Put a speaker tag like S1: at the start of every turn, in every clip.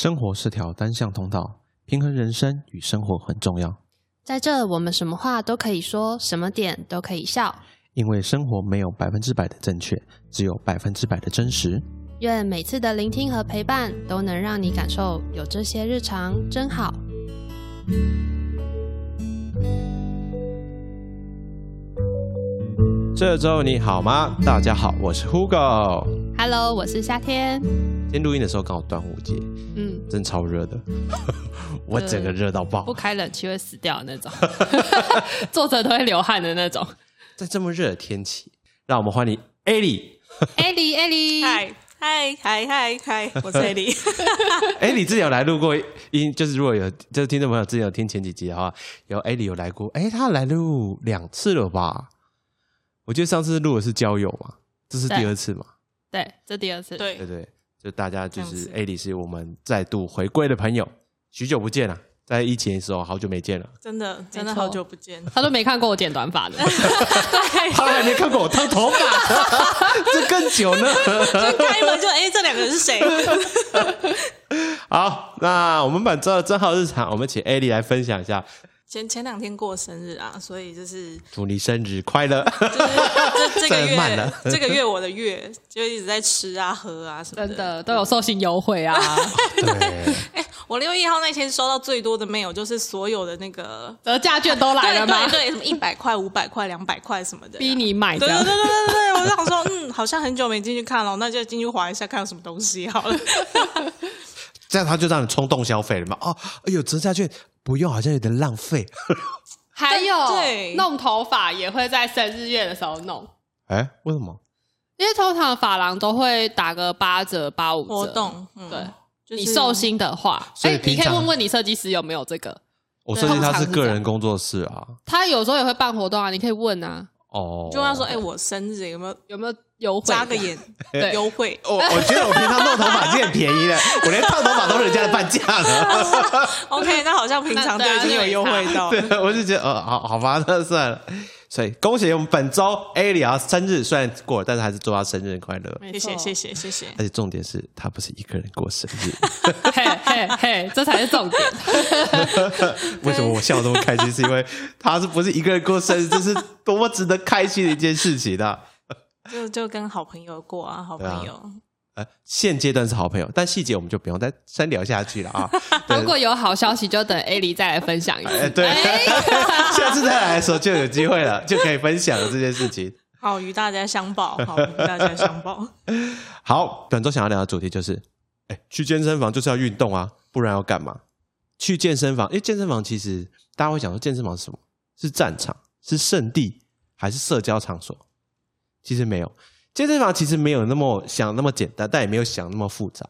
S1: 生活是条单向通道，平衡人生与生活很重要。
S2: 在这，我们什么话都可以说，什么点都可以笑。
S1: 因为生活没有百分之百的正确，只有百分之百的真实。
S2: 愿每次的聆听和陪伴，都能让你感受有这些日常真好。
S1: 这周你好吗？大家好，我是 Hugo。
S2: Hello，我是夏天。
S1: 今天录音的时候刚好端午节，
S2: 嗯，
S1: 真超热的，我整个热到爆
S2: 不。开冷气会死掉的那种，坐着都会流汗的那种。
S1: 在这么热的天气，让我们欢迎 Ali。
S2: 艾莉，艾莉，
S3: 嗨嗨嗨嗨嗨，我是 Ellie。
S1: 哎，你之前有来录过音，就是如果有就是听众朋友之前有听前几集的话，有 Ali 有来过，哎，他来录两次了吧？我记得上次录的是交友嘛，这是第二次嘛，
S2: 对，这第二次。
S3: 对
S1: 对不对？就大家就是
S3: 这样子
S1: Ali 是我们再度回归的朋友，许久不见了，在疫情的时候好久没见了，
S3: 真的真的好久不见，
S2: 他都没看过我剪短发的，
S1: 他还没看过我烫头发，这更久呢。
S3: 开门就哎，这两个人是谁？
S1: 好，那我们本周的正好日常，我们请 Ali 来分享一下，
S3: 前前两天过生日啊，所以就是
S1: 祝你生日快乐。
S3: 就是这这个 月
S1: 了
S3: 这个月我的月就一直在吃啊喝啊什么
S2: 真的都有寿星优惠啊！
S1: 对，
S3: 我六月一号那天收到最多的 mail 就是所有的那个
S2: 折价券都来了吗
S3: 对？对，什么一百块、五百块、两百块什么的啊，
S2: 逼你买这样
S3: 对对对。对对对，我就想说，嗯，好像很久没进去看了，那就进去划一下，看有什么东西好了。
S1: 这样他就让你冲动消费了嘛？哦，哎呦，折价券不用，好像有点浪费。
S2: 还有
S3: 对
S2: 弄头发也会在生日月的时候弄，
S1: 哎，为什么？
S2: 因为通常发廊都会打个八折、八五折
S3: 活。动，嗯
S2: 对，
S3: 就是
S2: 你寿星的话，
S1: 所以
S2: 哎，你可以问问你设计师有没有这个。
S1: 我设计他是个人工作室啊。
S2: 他有时候也会办活动啊，你可以问啊，
S1: 哦，
S3: 就问他说，哎，我生日有没有
S2: 有没有优惠？
S3: 扎个眼
S2: 对
S3: 优惠？
S1: 我我觉得我平常弄头发已经很便宜了，我连烫头发都是人家的半价了。
S3: OK，那好像平常就已经有优惠到。
S1: 对，我就觉得，呃，好好吧，那算了。所以恭喜我们本周 A 里啊生日，虽然过了，但是还是祝他生日快乐。
S3: 谢谢谢谢谢谢。
S1: 而且重点是他不是一个人过生日，
S2: 嘿嘿嘿，这才是重点。
S1: 为什么我笑得这么开心？是因为他是不是一个人过生日？这是多么值得开心的一件事情啊！
S3: 就就跟好朋友过啊，好朋友。
S1: 呃，现阶段是好朋友，但细节我们就不用再深聊下去了啊。
S2: 如果有好消息，就等 A 莉再来分享一次。
S1: 哎，对，下次再来的时候就有机会了，就可以分享了这件事情。
S3: 好，与大家相报，好，与大家相报。
S1: 好，本周想要聊的主题就是，哎，去健身房就是要运动啊，不然要干嘛？去健身房，因为健身房其实大家会想说，健身房是什么？是战场？是圣地？还是社交场所？其实没有，健身房其实没有那么想那么简单，但也没有想那么复杂。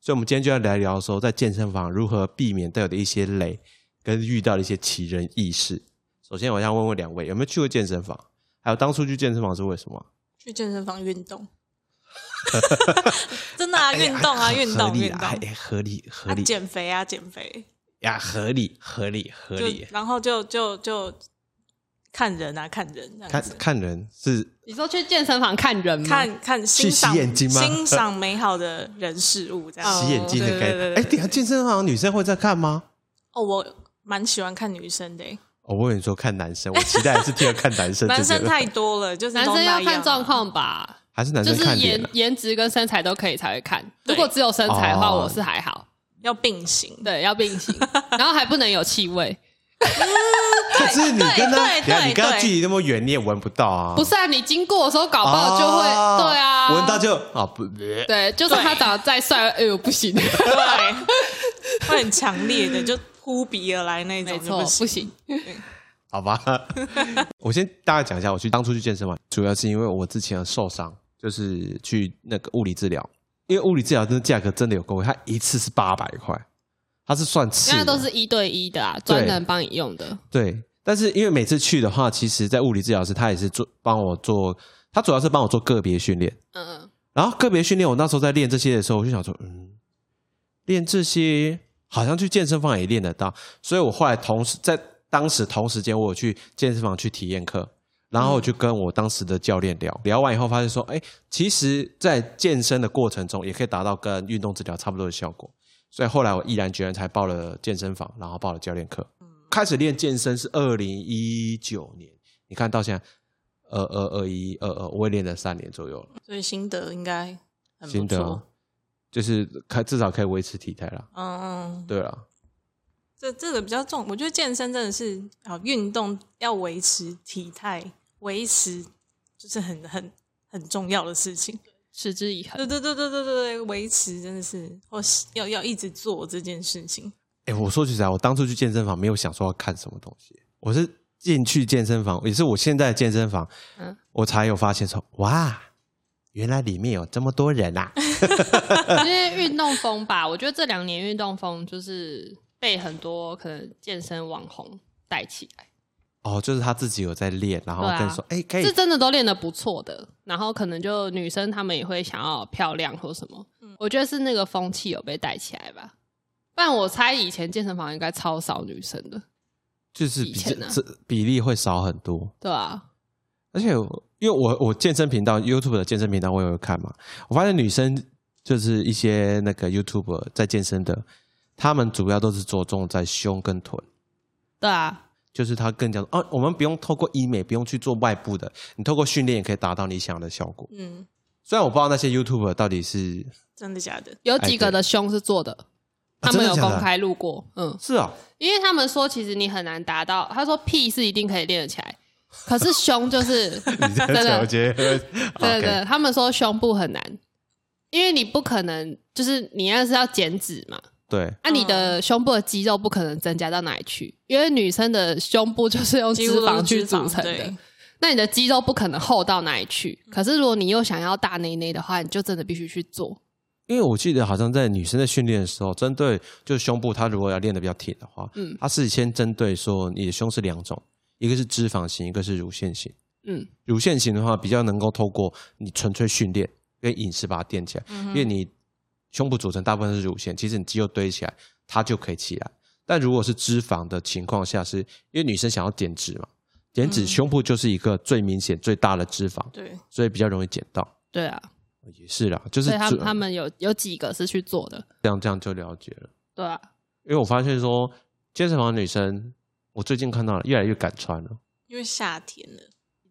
S1: 所以，我们今天就要来聊说，在健身房如何避免带有的一些雷，跟遇到的一些奇人异事。首先，我想问问两位，有没有去过健身房？还有当初去健身房是为什么？
S3: 去健身房运动，真的啊，运动啊，运动运动，
S1: 哎合理合
S3: 啊
S1: 理
S3: 减肥啊，减肥，
S1: 呀，合理合理合理。
S3: 然后就就就看人啊，看人
S1: 看。看人是
S2: 你说去健身房看人吗？
S3: 看看欣
S1: 洗
S3: 赏
S1: 眼睛吗
S3: 欣赏美好的人事物，这样
S1: 洗眼睛的概念。哎，等下健身房女生会在看吗？
S3: 哦，我蛮喜欢看女生的欸，
S1: 哦我跟你说看男生，我期待的是第二看男生。
S3: 男生太多了，就是
S2: 男生要看状，况吧，
S1: 还是男生
S2: 就是？颜颜值跟身材都可以才会看。如果只有身材的话，
S1: 哦
S2: 我是还好。
S3: 要并行。
S2: 对，要并行，然后还不能有气味。
S1: 可是你跟他，你跟他距离那么远，你也闻不到啊。
S2: 不是啊，你经过的时候搞不好就会，
S1: 哦
S2: 对啊，
S1: 闻到就啊不，
S2: 对，就算他长得再帅，哎呦不行，
S3: 对，会很强烈的，就扑鼻而来那
S2: 没错，
S3: 不
S2: 不行。
S1: 好吧。我先大概讲一下，我去当初去健身房，主要是因为我之前受伤，就是去那个物理治疗，因为物理治疗真的价格真的有够贵，它一次是八百块，它是算次的，
S2: 因为都是一对一的啊，专人帮你用的。
S1: 对，但是因为每次去的话，其实在物理治疗师他也是做帮我做，他主要是帮我做个别训练。
S2: 嗯嗯，
S1: 然后个别训练，我那时候在练这些的时候，我就想说，嗯，练这些好像去健身房也练得到，所以我后来同时在当时同时间，我有去健身房去体验课，然后我就跟我当时的教练聊，聊完以后发现说，哎，其实，在健身的过程中也可以达到跟运动治疗差不多的效果。所以后来我毅然决然才报了健身房，然后报了教练课。开始练健身是二零一九年，你看到现在二二二一二二，我也练了三年左右了。
S3: 所以心得应该很
S1: 心得。就是开至少可以维持体态啦。
S3: 嗯嗯，
S1: 对了，
S3: 这这个比较重，我觉得健身真的是啊，运动要维持体态，维持就是很很很重要的事情。
S2: 持之以恒
S3: 对。对对对对对对，维持真的是，我是要要一直做这件事情。
S1: 哎、我说句实在，我当初去健身房没有想说要看什么东西，我是进去健身房，也是我现在的健身房，
S2: 嗯
S1: 我才有发现说，哇，原来里面有这么多人啊！
S2: 因为运动风吧，我觉得这两年运动风就是被很多可能健身网红带起来，
S1: 哦，就是他自己有在练，然后
S2: 对啊。
S1: 跟你说，哎、可以。
S2: 是真的都练得不错的。然后可能就女生她们也会想要漂亮或什么，我觉得是那个风气有被带起来吧。不然我猜以前健身房应该超少女生的，
S1: 就是比
S2: 以前呢
S1: 这比例会少很多。
S2: 对啊，
S1: 而且因为我我健身频道 YouTube 的健身频道我有看嘛，我发现女生就是一些那个 YouTube 在健身的，他们主要都是着重在胸跟臀，
S2: 对啊，
S1: 就是他更讲哦，我们不用透过医美，不用去做外部的，你透过训练也可以达到你想要的效果。
S3: 嗯，
S1: 虽然我不知道那些 YouTube 到底是
S3: 真的假的？
S2: 有几个的胸是做的，他们有公开录过，嗯，
S1: 是啊，
S2: 因为他们说其实你很难达到，他说屁是一定可以练得起来，可是胸就是 真的。对对，他们说胸部很难，因为你不可能就是你要是要减脂嘛，
S1: 对
S2: 啊，你的胸部的肌肉不可能增加到哪里去，因为女生的胸部就是用脂肪去组成的，那你的肌肉不可能厚到哪里去。可是如果你又想要大内内的话，你就真的必须去做。
S1: 因为我记得好像在女生在训练的时候，针对就是胸部，她如果要练得比较挺的话，
S2: 嗯
S1: 她是先针对说你的胸是两种，一个是脂肪型，一个是乳腺型。
S2: 嗯，
S1: 乳腺型的话，比较能够透过你纯粹训练跟饮食把它垫起来，因为你胸部组成大部分是乳腺，其实你肌肉堆起来，它就可以起来。但如果是脂肪的情况下是，因为女生想要减脂嘛，减脂
S3: 嗯
S1: 胸部就是一个最明显、最大的脂肪，
S3: 对，
S1: 所以比较容易减到。
S2: 对啊，
S1: 也是啦，就是
S2: 他们他们有有几个是去做的，
S1: 这样这样就了解了。
S2: 对啊，
S1: 因为我发现说，健身房的女生，我最近看到了越来越敢穿了，
S3: 因为夏天了，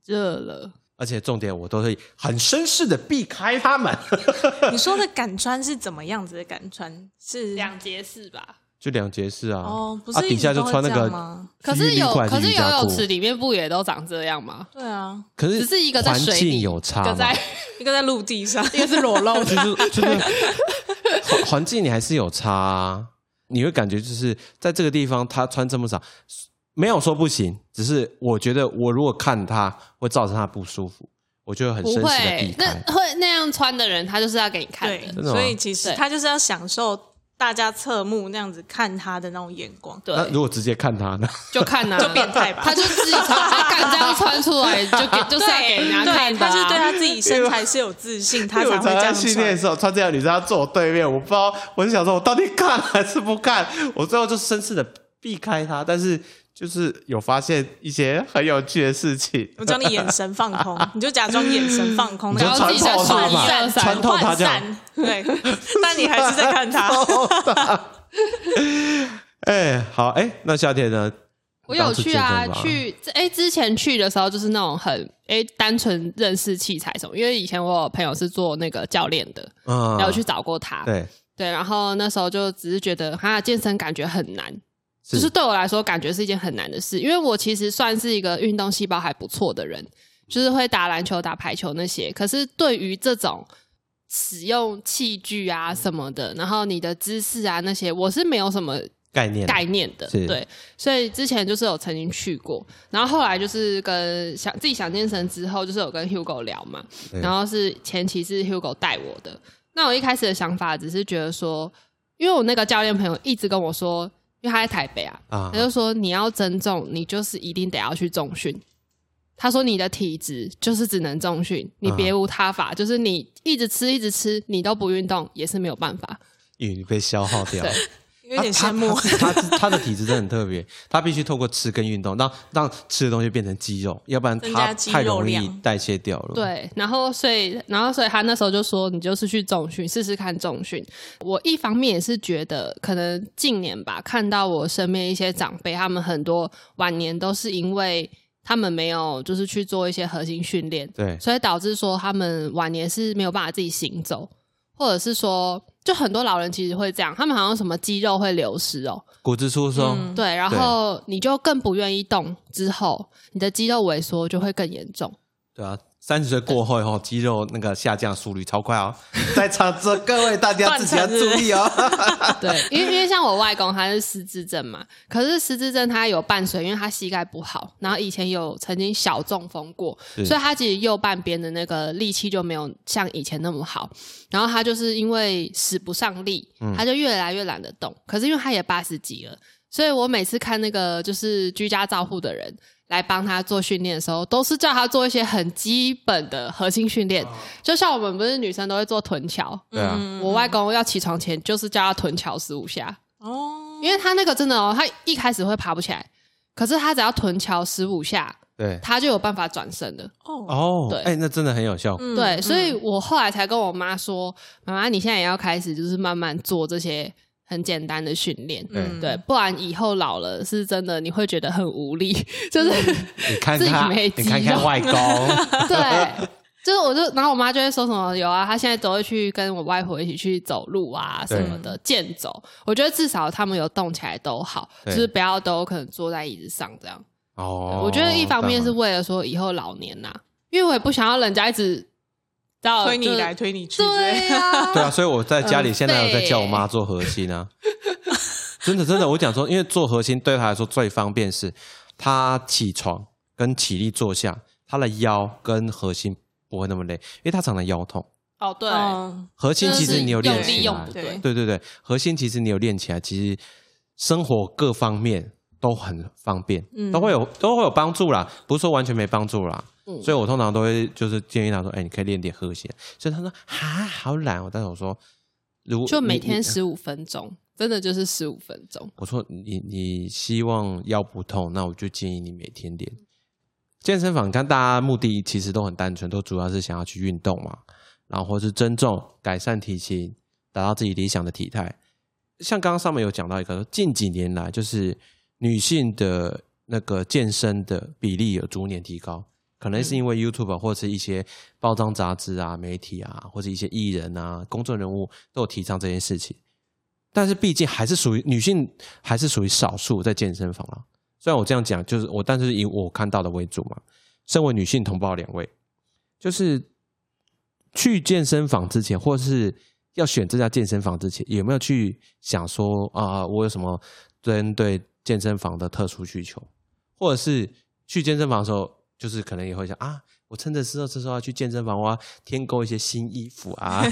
S2: 热了。
S1: 而且重点我都会很绅士的避开他们，
S3: 你说的敢穿是怎么样子的敢穿？是
S2: 两节式吧？
S1: 就两节式啊，
S3: 哦，不
S1: 啊底下就穿那个
S3: 吗？
S2: 可是有，可是游泳池里面不也都长这样吗？
S3: 对啊，
S1: 可是
S2: 只是一个在
S1: 环
S2: 水里，
S1: 境有差
S2: 一个在，
S3: 一个在陆地上，
S2: 一个是裸露
S1: 就
S2: 的。
S1: 是 就是环环境你还是有差、啊，你会感觉就是在这个地方他穿这么少，没有说不行，只是我觉得我如果看他会造成他不舒服，我就会很
S2: 不
S1: 绅士的
S2: 那。会那样穿的人，他就是要给你看
S3: 对
S2: 的。
S1: 真的吗
S3: 所以其实他就是要享受大家侧目那样子看他的那种眼光。
S2: 对，
S1: 那如果直接看他呢？
S2: 就看啊，
S3: 就变态吧
S2: 他就自己穿，他敢这样穿出来，就给就是要给人家看
S3: 对，
S2: 的啊。
S3: 他是对他自己身材是有自信，他才会这样
S1: 在训练的。时候穿这样的女生，她坐我对面，我不知道，我就想说，我到底看还是不看？我最后就绅士的避开他，但是就是有发现一些很有趣的事情。
S3: 我叫你眼神放空，你就假装眼神放空，然后
S2: 自己在
S1: 穿透她嘛
S2: 穿
S3: 散
S1: 穿透她
S3: 涣
S1: 这样
S3: 散，对，但你还是在看他。
S1: 哎、好，哎、那夏天呢？
S2: 我有去啊去哎、之前去的时候就是那种很哎、单纯认识器材什么，因为以前我有朋友是做那个教练的，
S1: 嗯
S2: 然后我去找过他，
S1: 对，
S2: 对，然后那时候就只是觉得哈健身感觉很难，
S1: 是
S2: 就是对我来说感觉是一件很难的事，因为我其实算是一个运动细胞还不错的人，就是会打篮球、打排球那些，可是对于这种。使用器具啊什么的，然后你的姿势啊那些，我是没有什么
S1: 概念
S2: 概念的，对，所以之前就是有曾经去过，然后后来就是跟想自己想健身之后，就是有跟 Hugo 聊嘛，然后是前期是 Hugo 带我的，那我一开始的想法只是觉得说，因为我那个教练朋友一直跟我说，因为他在台北啊，
S1: 啊
S2: 他就说你要增重，你就是一定得要去重训。他说你的体质就是只能重训，你别无他法，就是你一直吃一直吃，你都不运动也是没有办法。
S1: 因为你被消耗掉
S3: 有点羡慕。
S1: 他他他的体质真的很特别，他必须透过吃跟运动，让让吃的东西变成肌肉，要不然他太容易代谢掉了。，
S2: 对，然后所以，然后所以他那时候就说，你就是去重训试试看重训。我一方面也是觉得，可能近年吧，看到我身边一些长辈，他们很多晚年都是因为他们没有就是去做一些核心训练，
S1: 对
S2: 所以导致说他们晚年是没有办法自己行走，或者是说，就很多老人其实会这样，他们好像什么肌肉会流失哦，
S1: 骨质疏松，
S3: 嗯。
S2: 对，然后你就更不愿意动，之后你的肌肉萎缩就会更严重。
S1: 对啊，三十岁过后以后，肌肉那个下降速率超快哦。在场这各位大家自己要注意哦。
S2: 对，因为因为像我外公他是失智症嘛，可是失智症他有伴随，因为他膝盖不好，然后以前有曾经小中风过，所以他其实右半边的那个力气就没有像以前那么好。然后他就是因为使不上力，他就越来越懒得动。可是因为他也八十几了，所以我每次看那个就是居家照护的人。来帮他做训练的时候，都是叫他做一些很基本的核心训练，就像我们不是女生都会做臀桥，
S1: 对啊，
S3: 嗯。
S2: 我外公要起床前就是叫他臀桥十五下，
S3: 哦，
S2: 因为他那个真的哦，他一开始会爬不起来，可是他只要臀桥十五下，
S1: 对。
S2: 他就有办法转身的。
S3: 哦，
S1: 哦，
S2: 对。
S1: 哎，那真的很有效。果。
S3: 嗯。
S2: 对，所以
S3: 嗯
S2: 我后来才跟我妈说：“妈妈，你现在也要开始，就是慢慢做这些很简单的训练。
S3: 嗯
S2: 对，不然以后老了是真的你会觉得很无力，就是、
S1: 你看
S2: 自己
S1: 看，
S2: 没肌
S1: 你看看外公，
S2: 对，就是我就，然后我妈就会说什么有啊，她现在都会去跟我外婆一起去走路啊什么的，健走。我觉得至少他们有动起来都好，就是不要都可能坐在椅子上这样。
S1: 哦，
S2: 我觉得一方面是为了说以后老年呐、因为我也不想要人家一直到
S3: 推你来推你去
S2: 对啊，
S1: 对啊，所以我在家里现在有在
S2: 废
S1: 叫我妈做核心啊。真的真的，我讲说，因为做核心对她来说最方便是，她起床跟起立坐下，她的腰跟核心不会那么累，因为她常常腰痛。
S2: 哦对，
S3: 嗯
S1: 核心其实你有练起来
S2: 对
S3: 对
S1: 对，核心其实你有练起来，其实生活各方面都很方便，
S3: 嗯
S1: 都会有都会有帮助啦，不是说完全没帮助啦。
S2: 嗯
S1: 所以我通常都会就是建议他说，哎、你可以练点和弦。所以他说哈，好懒哦。但是我说，如果
S2: 就每天十五分钟，真的就是十五分钟。
S1: 我说你你希望腰不痛，那我就建议你每天练健身房。你看大家目的其实都很单纯，都主要是想要去运动嘛，然后或是增重、改善体型，达到自己理想的体态。像刚刚上面有讲到一个，近几年来就是女性的那个健身的比例有逐年提高，可能是因为 YouTube 或者是一些包装杂志啊、媒体啊，或者一些艺人啊、公众人物都有提倡这件事情。但是毕竟还是属于女性，还是属于少数在健身房啊。虽然我这样讲，就是我，但是以我看到的为主嘛。身为女性同胞两位，就是去健身房之前，或是要选这家健身房之前，有没有去想说啊、我有什么针对健身房的特殊需求，或者是去健身房的时候，就是可能也会想啊，我趁着时候这时候要去健身房，我要添购一些新衣服啊，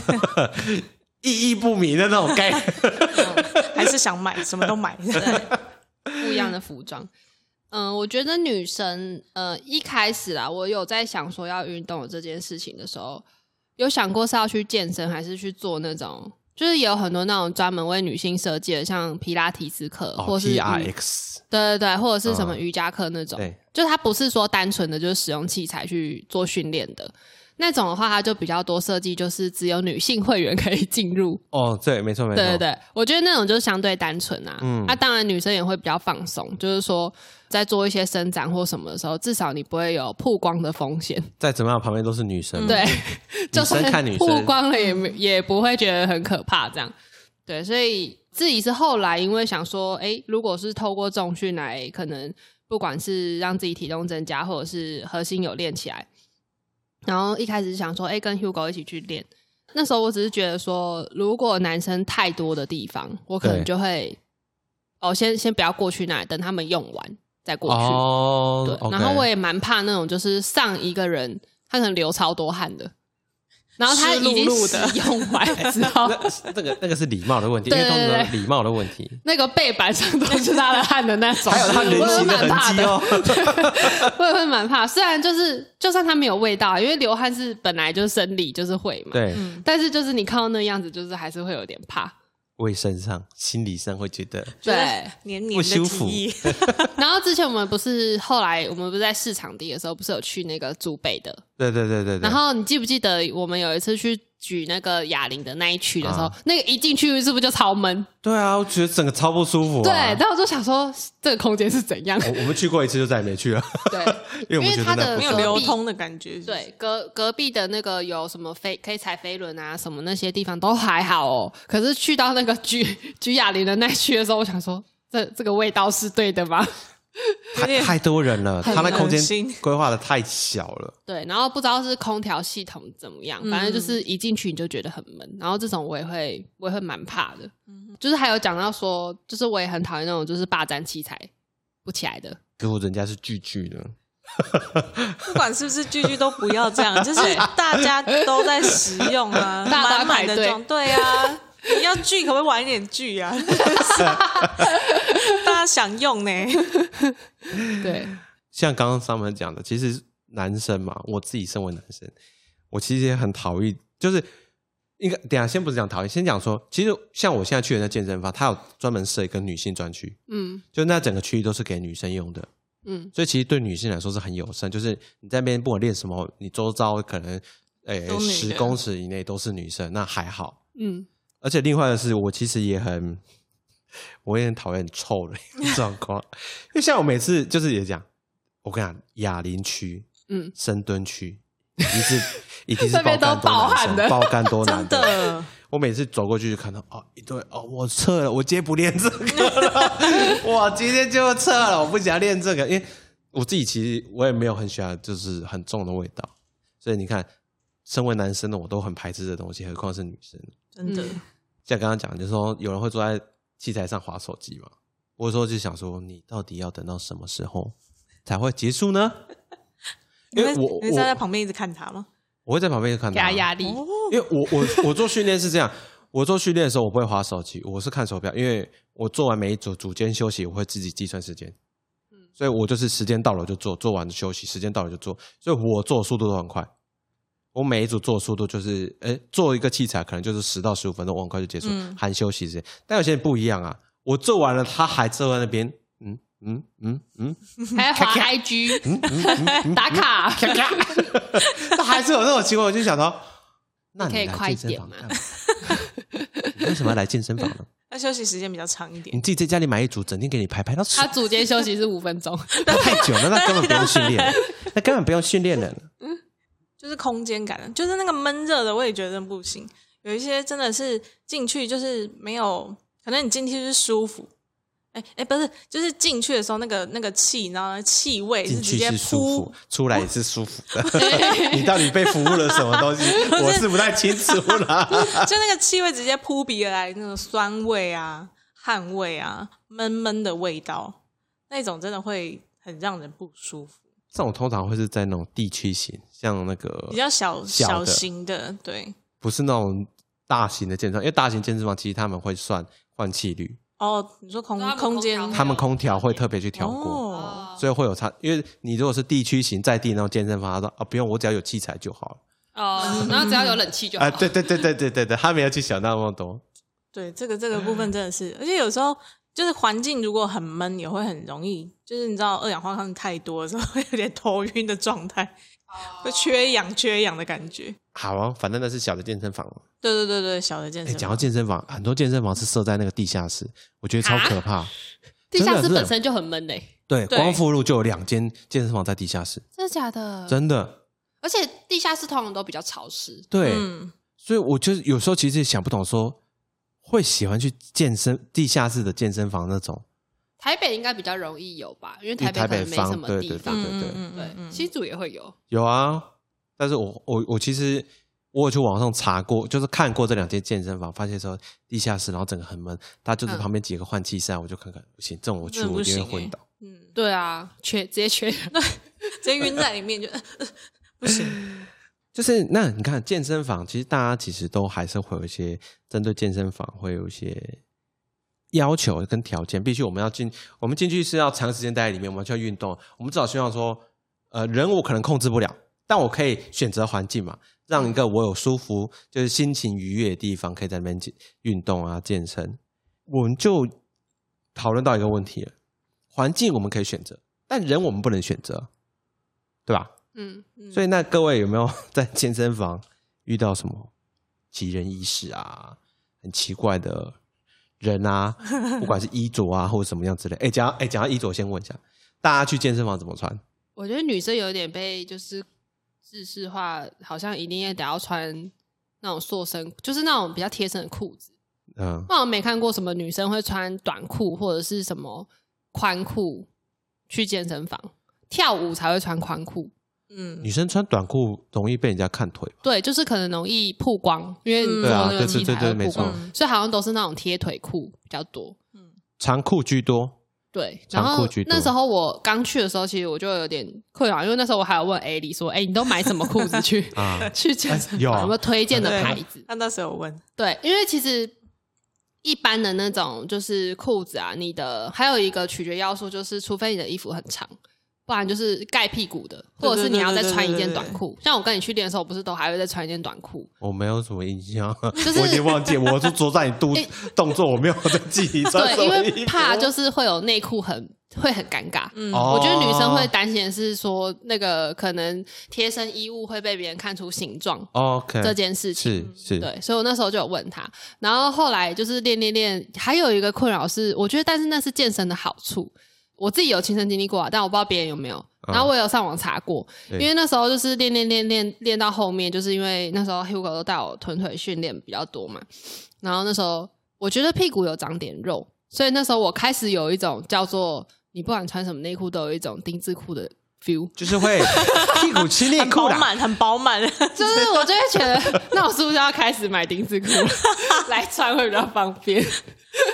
S1: 意义不明的那种概念。
S3: 还是想买，什么都买。
S2: 不一样的服装。嗯，我觉得女生，呃，一开始啊，我有在想说要运动的这件事情的时候，有想过是要去健身，还是去做那种，就是也有很多那种专门为女性设计的，像皮拉提斯课，或
S1: 哦
S2: 是
S1: P R X，
S2: 对对对，或者是什么
S1: 嗯。
S2: 瑜伽课那种，
S1: 对，
S2: 就它不是说单纯的就是使用器材去做训练的那种的话，它就比较多设计，就是只有女性会员可以进入，
S1: 哦，对，没错没错，
S2: 对对对，我觉得那种就是相对单纯啊。
S1: 嗯
S2: 那、当然女生也会比较放松，就是说在做一些伸展或什么的时候，至少你不会有曝光的风险。
S1: 再怎么样，旁边都是女生，
S2: 对，就
S1: 女生
S2: 算
S1: 看女生
S2: 曝光了也没也不会觉得很可怕。这样，对，所以自己是后来因为想说，哎，如果是透过重训来，可能不管是让自己体重增加，或者是核心有练起来，然后一开始想说，哎，跟 Hugo 一起去练。那时候我只是觉得说，如果男生太多的地方，我可能就会哦，先先不要过去那里，等他们用完再过去。
S1: 哦，
S2: 对然后我也蛮怕那种，就是上一个人他可能流超多汗的，然后他已经
S3: 湿漉漉的。
S2: 使用完之后，
S1: 那那个那个是礼貌的问题，因
S2: 对
S1: 为通
S2: 对对。
S1: 常礼貌的问题，
S2: 那个背板上都是他的汗的那种，
S1: 还有他人
S2: 我
S1: 形的痕
S2: 也蛮怕的，
S1: 迹哦。
S2: 我也会蛮怕。虽然就是就算他没有味道，因为流汗是本来就是生理就是会嘛，
S1: 对，
S3: 嗯，
S2: 但是就是你看到那样子，就是还是会有点怕。
S1: 卫生上、心理上会觉得
S2: 对。
S3: 黏黏的
S1: 不舒服。
S3: 体
S2: 然后之前我们不是后来我们不是在市场地的时候，不是有去那个竹北的，
S1: 对对对对对。
S2: 然后你记不记得我们有一次去举那个哑铃的那一区的时候，
S1: 啊
S2: 那个一进去是不是就超闷？
S1: 对啊，我觉得整个超不舒服、啊。
S2: 对，然后我就想说这个空间是怎样？
S1: 我我们去过一次就再也没去了，
S2: 对
S1: 因为
S2: 它的
S3: 没有流通的感觉。
S2: 对，隔隔壁的那个有什么飞可以踩飞轮啊，什么那些地方都还好哦。可是去到那个举举哑铃的那一区的时候，我想说这这个味道是对的吗？
S1: 太太多人了，他那空间规划的太小了。
S2: 对，然后不知道是空调系统怎么样，反正就是一进去你就觉得很闷，然后这种我也会我也会蛮怕的。就是还有讲到说，就是我也很讨厌那种就是霸占器材不起来的。
S1: 可我人家是聚聚的，
S3: 不管是不是句句都不要这样，就是大家都在使用啊，满满的装，对啊，你要聚可不可以晚一点聚啊？想用呢，
S2: 对，
S1: 像刚刚上面讲的，其实男生嘛，我自己身为男生，我其实也很讨厌，就是应该等一下先不是讲讨厌，先讲说，其实像我现在去的那健身房，它有专门设一个女性专区，
S2: 嗯。
S1: 就那整个区域都是给女生用的，
S2: 嗯，
S1: 所以其实对女性来说是很友善，就是你在那边不管练什么，你周遭可能诶十公尺以内都是女生，那还好。
S2: 嗯，
S1: 而且另外的是，我其实也很，我也很讨厌臭的 状况，因为像我每次就是也讲，我跟你讲，哑铃区、
S2: 嗯，
S1: 深蹲区，一定是 一定是爆肝多男生，
S2: 爆汗的
S1: 爆肝多男
S3: 真的。
S1: 我每次走过去就看到哦一堆哦，我撤了，我今天不练这个了，我今天就撤了，我不想练这个，因为我自己其实我也没有很喜欢就是很重的味道，所以你看，身为男生的我都很排斥这东西，何况是女生。
S3: 真的，
S2: 嗯
S1: 像刚刚讲，就是说有人会坐在器材上划手机嘛，我有时候就想说，你到底要等到什么时候才会结束呢？因为我
S3: 你在旁边一直看他吗？
S1: 我会在旁边看他
S2: 给他，压力。
S3: 哦，
S1: 因为我我我做训练是这样，我做训练的时候我不会划手机，我是看手表，因为我做完每一组组间休息，我会自己计算时间，所以我就是时间到了就做，做完就休息，时间到了就做，所以我做的速度都很快。我每一组做的速度就是，哎，做一个器材可能就是十到十五分钟，我很快就结束，
S3: 嗯
S1: 含休息时间。但有些人不一样啊，我做完了，他还坐在那边，嗯嗯嗯嗯，
S2: 还要滑 IG 打卡，
S1: 咔咔，他还是有那种情况，我就想到，那
S2: 你可以
S1: 来
S2: 快一点
S1: 健身房干嘛？你为什么要来健身房呢？
S3: 那休息时间比较长一点你。
S1: 自己在家里买一组，整天给你拍拍到死
S2: 他，组间休息是五分钟。
S1: 那太久了，那根本不用训练，那根本不用训练了。
S3: 就是空间感，就是那个闷热的，我也觉得不行。有一些真的是进去就是没有，可能你进去是舒服，哎哎，不是，就是进去的时候那个那个气，然后气味是直接扑
S1: 服，，出来也是舒服的。你到底被服务了什么东西？我是不太清楚啦。
S3: 就那个气味直接扑鼻而来，那种酸味啊、汗味啊、闷闷的味道，那种真的会很让人不舒服。
S1: 这种通常会是在那种地区型，像那个
S3: 比较小
S1: 小
S3: 型的，对。
S1: 不是那种大型的健身房，因为大型健身房其实他们会算换气率，
S3: 哦，你说空空间，
S1: 他们空调会特别去调过。
S3: 哦，
S1: 所以会有差，因为你如果是地区型在地那种健身房，他说啊不用，我只要有器材就好了。
S2: 哦，然后只要有冷气就好。
S1: 啊，对对对对对对对，他没有去想那么多。
S3: 对，这个这个部分真的是，而且有时候就是环境如果很闷，也会很容易，就是你知道二氧化碳太多的时候，会有点头晕的状态，会缺氧缺氧的感觉。
S1: 好啊，反正那是小的健身房。
S3: 对对对对，小的健
S1: 哎，
S3: 身
S1: 讲到，健身房，很多健身房是设在那个地下室，我觉得超可怕。
S2: 地下室本身就很闷嘞，
S1: 对，
S3: 对
S1: 光复路就有两间健身房在地下室，
S2: 真的假的？
S1: 真的。
S2: 而且地下室通常都比较潮湿。
S1: 对，
S3: 嗯，
S1: 所以我就是有时候其实想不懂，说会喜欢去健身地下室的健身房那种，
S2: 台北应该比较容易有吧，因为
S1: 台北
S2: 没什么地
S1: 方对对。对对
S3: 嗯
S2: 对，新竹也会有。
S1: 有啊。但是我我我其实我有去网上查过，就是看过这两间健身房，发现说地下室，然后整个很闷，它就是
S2: 嗯
S1: 旁边几个换气扇，我就看看，不行，这种我去我一定会昏倒。
S3: 嗯，
S2: 对啊，缺直接缺。
S3: 直接晕在里面就 不行。
S1: 就是那你看健身房，其实大家其实都还是会有一些针对健身房会有一些要求跟条件，必须我们要进，我们进去是要长时间待在里面，我们就要运动，我们至少希望说，呃，人我可能控制不了，但我可以选择环境嘛，让一个我有舒服，就是心情愉悦的地方，可以在那边运动啊、健身。我们就讨论到一个问题了：环境我们可以选择，但人我们不能选择，对吧？
S2: 嗯，
S3: 嗯
S1: 所以那各位有没有在健身房遇到什么奇人异事啊？很奇怪的人啊，不管是衣着啊或者什么样之类。哎，讲到哎讲到衣着，先问一下，大家去健身房怎么穿？
S2: 我觉得女生有点被就是制式化，好像一定也得要穿那种塑身，就是那种比较贴身的裤子。
S1: 嗯，
S2: 我好像没看过什么女生会穿短裤或者是什么宽裤去健身房跳舞才会穿宽裤。
S3: 嗯
S1: 女生穿短裤容易被人家看腿？
S2: 对，就是可能容易曝光，因为你
S1: 对啊
S2: 那个器
S1: 对对对没
S3: 错
S2: 所以好像都是那种贴腿裤比较多。
S1: 嗯长裤居多。
S2: 对，然后
S1: 长裤居多
S2: 那时候我刚去的时候，其实我就有点困扰，因为那时候我还有问 A 莉说：“哎、你都买什么裤子去
S1: 啊
S2: 去健身房？有没有推荐的牌子？”
S3: 他那时候有问，
S2: 对，因为其实一般的那种就是裤子啊，你的还有一个取决要素就是，除非你的衣服很长，不然就是盖屁股的，或者是你要再穿一件短裤。像我跟你去练的时候，不是都还会再穿一件短裤？
S1: 我没有什么印象，
S2: 是
S1: 我已经忘记，我就坐在你肚 动作，我没有在记你穿什
S2: 对，因
S1: 么衣服。
S2: 为怕就是会有内裤很会很尴尬。
S3: 嗯，
S1: 哦
S2: 我觉得女生会担心的是说，那个可能贴身衣物会被别人看出形状
S1: OK
S2: 这件事情。
S1: 是是，
S2: 对，所以我那时候就有问他，然后后来就是练练练，还有一个困扰是，我觉得但是那是健身的好处，我自己有亲身经历过啊，但我不知道别人有没有。
S1: 嗯
S2: 然后我有上网查过，
S1: 对
S2: 因为那时候就是练练练练练到后面，就是因为那时候 Hugo 都带我臀腿训练比较多嘛，然后那时候我觉得屁股有长点肉，所以那时候我开始有一种叫做你不管穿什么内裤都有一种丁字裤的 feel，
S1: 就是会 屁股吃内
S3: 很
S1: 裤很。
S3: 饱满，很饱满。
S2: 就是我就会觉得，那我是不是要开始买丁字裤 来穿会比较方便？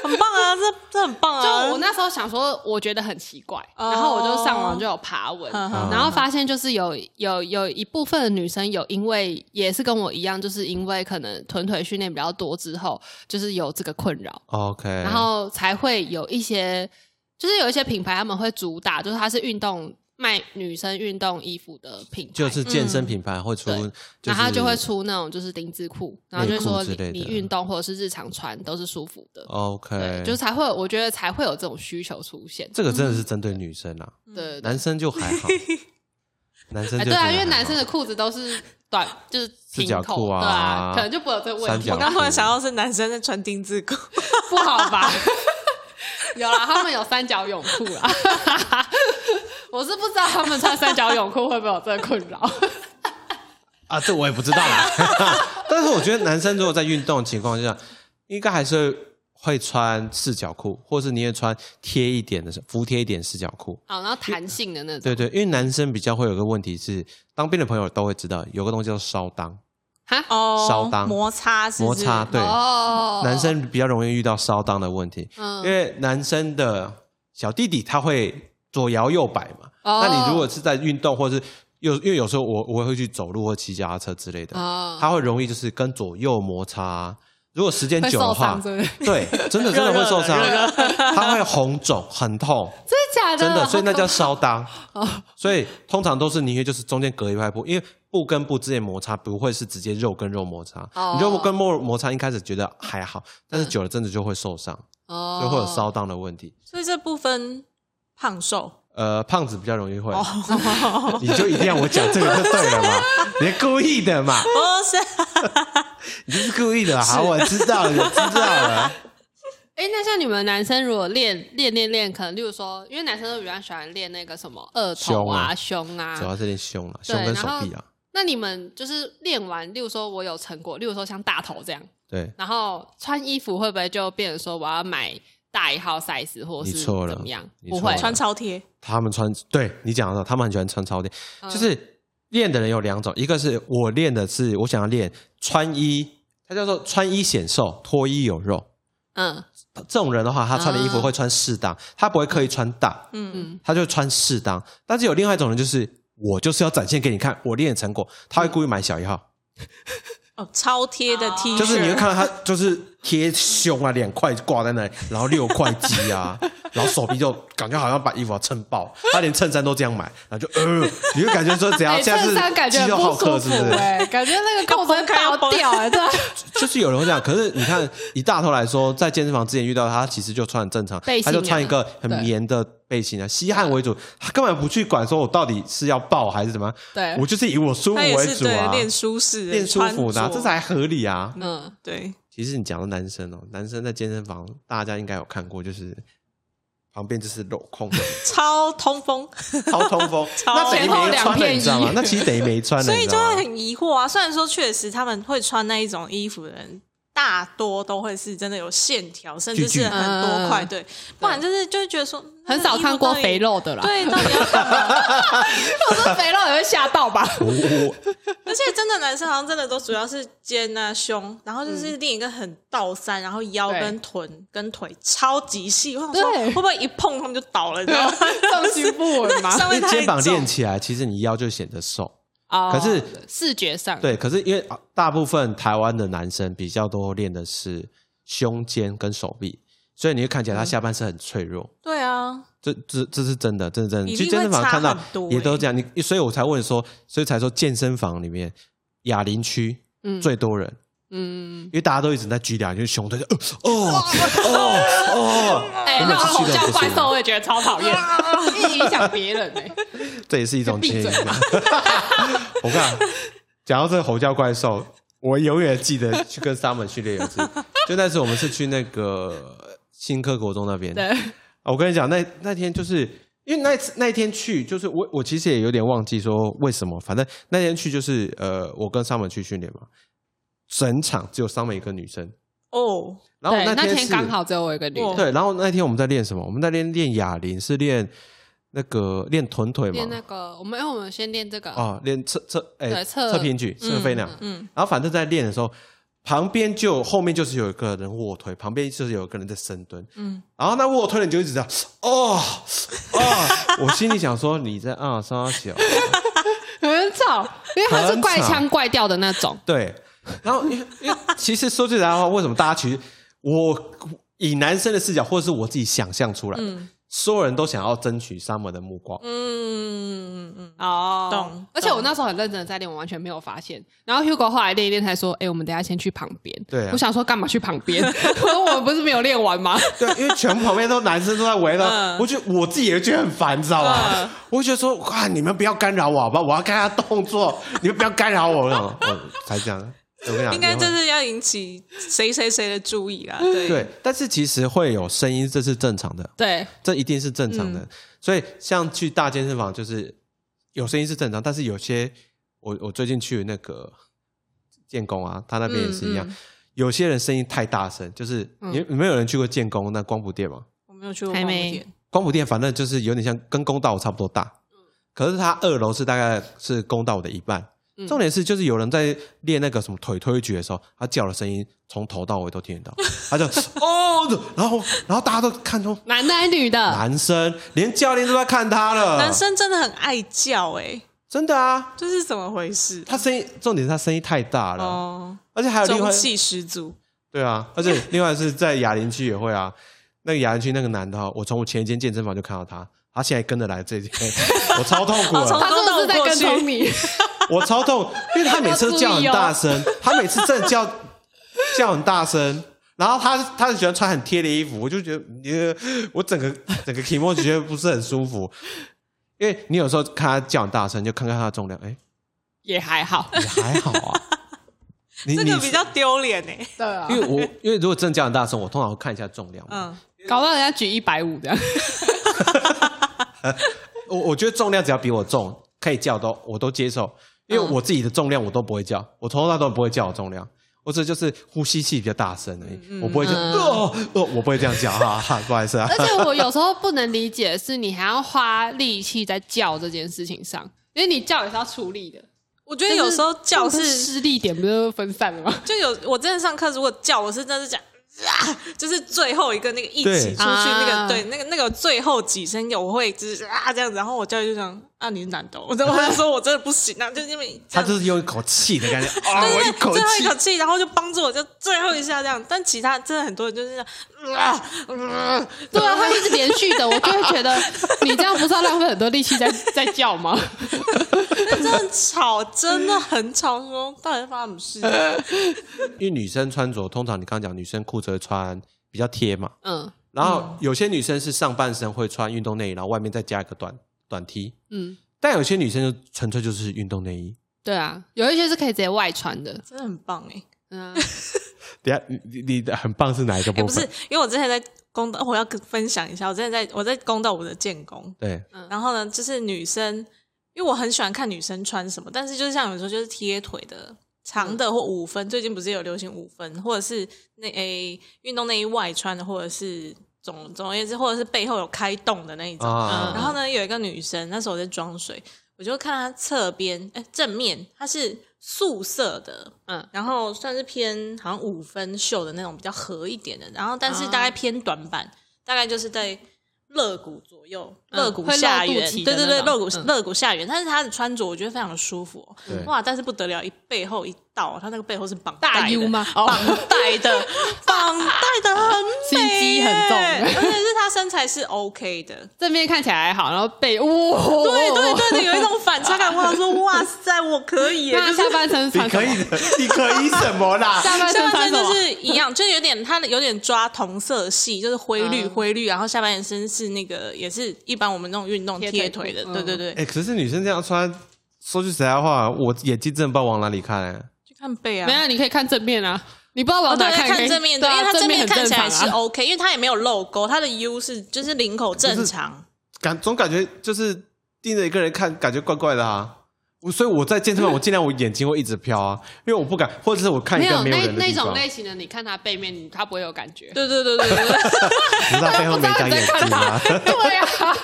S3: 很棒啊，这这很棒啊
S2: 就
S3: 啊！
S2: 我那时候想说，我觉得很奇怪，
S3: 哦
S2: 然后我就上网就有爬文，然后发现就是有有有一部分的女生有因为也是跟我一样，就是因为可能臀腿训练比较多之后，就是有这个困扰
S1: ，OK，
S2: 然后才会有一些，就是有一些品牌他们会主打，就是它是运动卖女生运动衣服的品牌，
S1: 就是健身品牌会出，
S2: 对
S1: 就是
S2: 然后就会出那种就是丁字裤，然后就说你你运动或者是日常穿都是舒服的
S1: ，OK，
S2: 对，就是才会我觉得才会有这种需求出现。
S1: 这个真的是针对女生啊，
S2: 对
S1: 男生就还好。男生
S2: 哎，对啊，因为男生的裤子都是短，就是
S1: 四角
S2: 平口
S1: 裤啊
S2: 对啊，可能就不会有这个问题
S3: 我刚突然想到是男生在穿丁字裤，
S2: 不好吧？有啦，他们有三角泳裤啦。我是不知道他们穿三角泳裤会不会有这个困扰。
S1: 啊，这我也不知道啦。但是我觉得男生如果在运动的情况下，应该还是会穿四角裤，或是你也穿贴一点的服帖一点四角裤。
S2: 好，然后弹性的那种，
S1: 对对，因为男生比较会有个问题是，当兵的朋友都会知道，有个东西叫烧裆，
S2: 哈，
S3: 哦，
S1: 烧裆
S3: 摩擦是是
S1: 摩擦。对，
S2: 哦，
S1: 男生比较容易遇到烧裆的问题，
S2: 嗯
S1: 因为男生的小弟弟他会左摇右摆嘛。
S2: 哦
S1: 那你如果是在运动，或是有因为有时候我我会去走路或骑脚踏车之类的，
S2: 哦
S1: 他会容易就是跟左右摩擦。如果时间久的话？对，真的真的会受伤
S3: 热热，
S1: 他会红肿，很痛，
S2: 真的假的？
S1: 真的，所以那叫
S2: 好
S1: 烧裆。所以通常都是宁愿就是中间隔一块布，因为布跟布之间摩擦不会是直接肉跟肉摩擦，
S2: 哦
S1: 你肉跟肉摩擦一开始觉得还好，但是久了真的就会受伤，
S2: 哦，
S1: 就会有烧裆的问题。
S3: 所以这部分胖瘦？
S1: 呃，胖子比较容易会，
S3: 哦，
S1: 你就一定要我讲这个就对了嘛，你故意的嘛，
S3: 不是。
S1: 你就是故意的。好，我知道了，我知道了。
S2: 哎，那像你们男生如果练练练练，可能例如说，因为男生都比较喜欢练那个什么二头啊、胸啊，
S1: 主要是练胸
S2: 啊，
S1: 胸跟手臂啊，
S2: 那你们就是练完，例如说我有成果，例如说像大头这样，
S1: 对。
S2: 然后穿衣服会不会就变成说我要买大一号 size 或是
S1: 你错了
S2: 怎么样？不会。
S3: 穿超贴，
S1: 他们穿，对你讲的，他们很喜欢穿超贴，
S2: 嗯。
S1: 就是练的人有两种，一个是我练的是我想要练穿衣，他叫做穿衣显瘦，脱衣有肉。
S2: 嗯。
S1: 这种人的话，他穿的衣服
S2: 啊
S1: 会穿适当，他不会刻意穿大，
S3: 嗯，
S2: 嗯
S1: 他就穿适当。但是有另外一种人，就是我就是要展现给你看我练的成果，他会故意买小一号，
S3: 哦，超贴的 T 恤，
S1: 就是你会看到他就是贴胸啊，两块挂在那里，然后六块肌啊，然后手臂就感觉好像把衣服要撑爆，他连衬衫都这样买，然后就呃，你就感觉说怎样，
S2: 哎，
S1: 现在是
S2: 衬衫感觉
S1: 肌肉
S2: 很不舒
S1: 好客是不是？
S2: 服哎，感觉那个 扣子会爆掉哎，对啊，
S1: 就是有人会这样，可是你看，以大头来说，在健身房之前遇到他，其实就穿很正常，他就穿一个很棉的背心啊，吸汗为主，他根本不去管说我到底是要爆还是怎么样，
S2: 对
S1: 我就是以我舒服为主啊，
S3: 对练舒适的，
S1: 练舒服的这才合理啊。
S2: 嗯，
S3: 对。
S1: 其实你讲的男生哦，男生在健身房，大家应该有看过，就是旁边就是镂空的，
S3: 超通风，
S1: 超通风，那等于没穿的，你知道吗
S2: 衣？
S1: 那其实等于没穿的，
S3: 所以就会很疑惑啊。虽然说确实他们会穿那一种衣服的人，大多都会是真的有线条，甚至是很多块，
S2: 嗯
S3: 对，不然就是就会觉得说
S2: 很少看过肥
S3: 肉，
S2: 的啦，
S3: 对，到底要干嘛？
S2: 我说肥肉也会吓到吧？
S1: 我我
S3: 而且真的男生好像真的都主要是肩啊胸，然后就是另一个很倒三，然后腰跟臀跟腿超级细，我想说
S2: 对
S3: 会不会一碰他们就倒了，你知道吗？
S2: 重心不稳
S1: 嘛？肩膀
S3: 重
S1: 练起来，其实你腰就显得瘦。
S2: 哦
S1: 可是
S2: 视觉上，
S1: 对，可是因为啊大部分台湾的男生比较多练的是胸肩跟手臂，所以你会看起来他下半身很脆弱。
S3: 对啊，
S1: 这这这是真的，这是真的。
S3: 一
S1: 你去健身房看到也都这样，你所以我才问说，所以才说健身房里面哑铃区
S2: 嗯。
S1: 最多人，
S2: 嗯，
S1: 因为大家都一直在举哑铃，就是胸推就呃哦 哦哦，
S2: 哎，
S1: 根本是
S2: 那种吼
S1: 去的不行。
S2: 叫怪兽，我也觉得超讨厌，影响别人哎。
S1: 这也是一种
S2: 闭嘴
S1: 建议。我看讲到这个吼叫怪兽，我永远记得去跟 Summer 训练有一次，就那次我们是去那个新科国中那边。
S2: 对，
S1: 啊我跟你讲，那那天就是因为那次那一天去，就是我我其实也有点忘记说为什么，反正那天去就是呃，我跟 Summer 去训练嘛，整场只有 Summer 一个女生，
S3: 哦，
S1: 然后，
S2: 那
S1: 天
S2: 刚好只有我一个女
S3: 哦
S2: 的，
S1: 对，然后那天我们在练什么？我们在练练哑铃，是练那个练臀腿嘛
S2: 练？那个，我们因为我们先练这个，
S1: 哦，练侧侧哎
S2: 侧
S1: 侧平举、侧飞那样。
S3: 嗯，
S1: 然后反正在练的时候，旁边就后面就是有一个人卧推，旁边就是有一个人在深蹲。
S3: 嗯，
S1: 然后那卧推的你就一直这样，哦哦，我心里想说你在啊稍小，
S2: 很吵，因为他是怪腔怪调的那种。
S1: 对。然后因为因为其实说句实在话，为什么大家其实我以男生的视角，或者是我自己想象出来的，
S3: 嗯
S1: 所有人都想要争取 Summer 的目光。
S3: 嗯嗯嗯
S2: 哦
S3: 懂
S2: 而且我那时候很认真的在练，我完全没有发现。然后 Hugo 后来练一练才说：“哎、我们等下先去旁边。”
S1: 对啊
S2: 我想说干嘛去旁边？我说我们不是没有练完吗？
S1: 对，因为全部旁边都男生都在围了，
S3: 嗯
S1: 我觉得我自己也觉得很烦，你知道吗？
S3: 嗯
S1: 我就觉得说，哇，你们不要干扰我好不好？我要看他动作，你们不要干扰我，我想我才这样。我跟你讲，
S3: 应该就是要引起谁谁谁的注意啦。对
S1: 对，但是其实会有声音，这是正常的，
S2: 对，
S1: 这一定是正常的。
S3: 嗯
S1: 所以像去大健身房，就是有声音是正常，但是有些我我最近去那个建工啊，他那边也是一样，
S3: 嗯嗯
S1: 有些人声音太大声，就是
S2: 嗯
S1: 你你们有人去过建工那光谱店吗？
S3: 我没有去过光谱店
S1: 光谱店反正就是有点像跟公道差不多大，可是它二楼是大概是公道的一半。
S2: 嗯。
S1: 重点是就是有人在练那个什么腿推举的时候，他叫的声音从头到尾都听得到，他就哦，然后然后大家都看出
S2: 男的还是女的？
S1: 男生，连教练都在看他了，
S3: 男生真的很爱叫，哎，
S1: 真的啊，
S3: 这是怎么回事？
S1: 他声音重点是他声音太大了，
S3: 哦，
S1: 而且还有另外
S3: 中气十足。
S1: 对啊，而且另外是在哑铃区也会啊，那个哑铃区那个男的哈，我从我前一间健身房就看到他，他现在跟着来这间，我超痛苦
S2: 他是不是在跟踪你？
S1: 我超痛，因为他每次都叫很大声，
S2: 哦
S1: 他每次真的叫叫很大声，然后他他很喜欢穿很贴的衣服，我就觉得你，我整个整个 k i m o 觉得不是很舒服，因为你有时候看他叫很大声，就看看他的重量，哎，
S2: 也还好，
S1: 也还好啊，你你
S3: 这个比较丢脸哎。
S2: 对啊
S1: 因为我因为如果真的叫很大声，我通常会看一下重量，
S3: 嗯，
S2: 搞到人家举一百五这样。
S1: 我我觉得重量只要比我重，可以叫都我都接受，因为
S2: 嗯
S1: 我自己的重量我都不会叫，我从头到尾都不会叫我重量，我这就是呼吸气比较大声而已，我不会就
S2: 嗯
S1: 哦哦，我不会这样叫哈哈，不好意思啊
S2: 而，且我有时候不能理解的是，你还要花力气在叫这件事情上，因为你叫也是要出力的。
S3: 我觉得有时候叫
S2: 是失力点不就分散了吗？
S3: 就有我真的上课，如果叫我是真的是讲。啊，就是最后一个那个一起出去那个，
S2: 啊
S3: 对那个那个最后几声，我会就是啊这样子，然后我教练就讲啊，你是男的哦，我就我就说我真的不行啊，就因为
S1: 他就是用一口气的感觉 啊，我一口气
S3: 最后一口气，然后就帮助我，就最后一下这样。但其他真的很多人就是这样啊，啊
S2: 对啊，他一直连续的，我就会觉得你这样不是要浪费很多力气在在叫吗？
S3: 真的吵，真的很吵。说到底发生什么事？
S1: 因为女生穿着通常你刚刚讲女生裤子会穿比较贴嘛，
S2: 嗯
S1: 然后有些女生是上半身会穿运动内衣，然后外面再加一个短短 T，
S2: 嗯，
S1: 但有些女生就纯粹就是运动内衣。
S2: 对啊，有一些是可以直接外穿的。
S3: 真的很棒哎、
S2: 嗯啊，
S1: 等下你你很棒是哪一个
S3: 欸！
S1: 部分？
S3: 不是，因为我之前在公道，我要分享一下，我之前在我在公道我的建工，
S1: 对，
S3: 然后呢，就是女生，因为我很喜欢看女生穿什么，但是就是像有时候就是贴腿的。长的或五分，最近不是有流行五分，或者是那诶运动内衣外穿的，或者是总总而言之，或者是背后有开洞的那一种。
S1: 啊。
S3: 然后呢，有一个女生，那时候我在装水，我就看她侧边，哎，正面她是素色的，
S2: 嗯。
S3: 然后算是偏好像五分袖的那种比较合一点的，然后但是大概偏短版，大概就是在肋骨左右，
S2: 嗯
S3: 肋骨下缘，
S2: 脐
S3: 对对对，肋骨
S2: 嗯。
S3: 肋骨下缘，但是她的穿着我觉得非常的舒服、哦，哇！但是不得了，一背后一道，她那个背后是绑
S2: 大
S3: 带的。
S2: U 吗？哦
S3: 绑带的，绑带的很
S2: 心
S3: 美
S2: 机很重。
S3: 而且是他身材是 OK 的，
S2: 正面看起来还好，然后背哇，
S3: 对对对对，有一种反差感。我想说，哇塞，我可以
S2: 下半身
S1: 你
S2: 穿
S1: 可以的，你可以什么啦？
S2: 下半身
S3: 就
S2: 穿？
S3: 是一样，就有点他有点抓同色系，就是灰绿
S2: 嗯。
S3: 灰绿，然后下半身是那个也是一般我们那种运动
S2: 贴
S3: 贴腿的，对对对，
S1: 哎、可是女生这样穿，说句实在话，我眼睛真的不知道往哪里看、
S3: 看背啊
S2: 没。有，你可以看正面啊。你不知道
S3: 哦，对，
S2: 往哪看，
S3: 正面，
S2: 对啊
S3: 因为它正面看起来是 OK，因为它也没有漏沟，它的 U 是就是领口正常。
S1: 感总感觉就是盯着一个人看，感觉怪怪的啊。我所以我在健身房，我尽量我眼睛会一直飘啊，因为我不敢，或者是我看一
S2: 没有
S1: 个没有
S2: 那那种类型的，你看他背面，你他不会有感觉。
S3: 对对对对对对，
S1: 只是他背后没长眼睛啊。
S2: 对啊，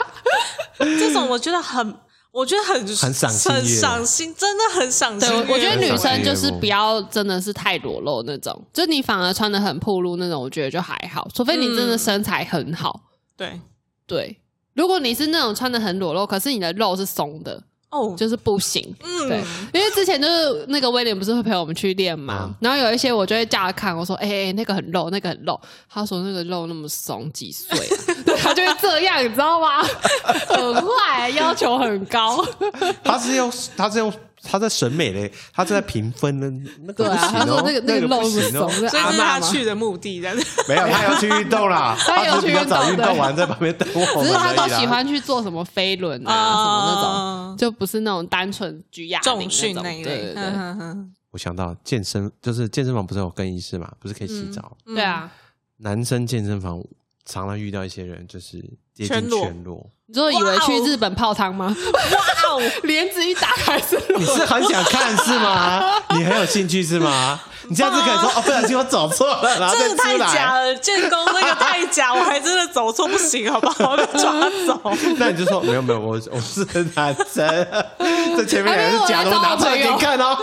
S3: 这种我觉得很，我觉得很
S1: 很赏心
S3: 很赏心，真的很赏心
S2: 对，我我觉得女生就是不要真的是太裸露那种，就你反而穿的很暴露那种，我觉得就还好，除非你真的身材很好。
S3: 对。
S2: 对，如果你是那种穿的很裸露，可是你的肉是松的，
S3: 哦，
S2: 就是不行。
S3: 嗯。
S2: 对，因为之前就是那个威廉不是会陪我们去练嘛，
S1: 嗯。
S2: 然后有一些我就会叫他看，我说：“哎、欸那个很露，那个很露。”他说：“那个肉那么松，几岁、啊？” 对，他就会这样，你知道吗？很坏，要求很高。
S1: 他是用他是用他在审美嘞，他是在评分呢，那个
S2: 对啊，
S1: 不行哦
S2: 他说那个那
S1: 个
S2: 肉
S1: 不行哦
S3: 所以这是？他去的目的，这样子。
S1: 没有，他要去运动啦，
S2: 他有
S1: 只是比较
S2: 去运动对
S1: 早运动完在旁边等我。
S2: 只是他都喜欢去做什么飞轮啊，
S3: 啊
S2: 什么那种，就不是那种单纯举哑铃
S3: 重训
S2: 那种
S3: 那一类，
S2: 对对对，
S1: 我想到健身，就是健身房不是有更衣室嘛，不是可以洗澡？
S3: 嗯
S2: 对啊。
S1: 男生健身房常常遇到一些人，就是接近
S3: 全裸。
S2: 你说以为去日本泡汤吗？
S3: 哇哦，
S2: 帘子一打开是
S1: 你是很想看是吗？你很有兴趣是吗？你这样子可以说哦，不小心我走错了，然后再
S3: 这个太
S1: 出来。
S3: 假了，建工那个太假，我还真的走错不行，好不好？我被抓走。
S1: 那你就说没有没有，我我是男生，这前面两个是假的，我拿出来给你看哦。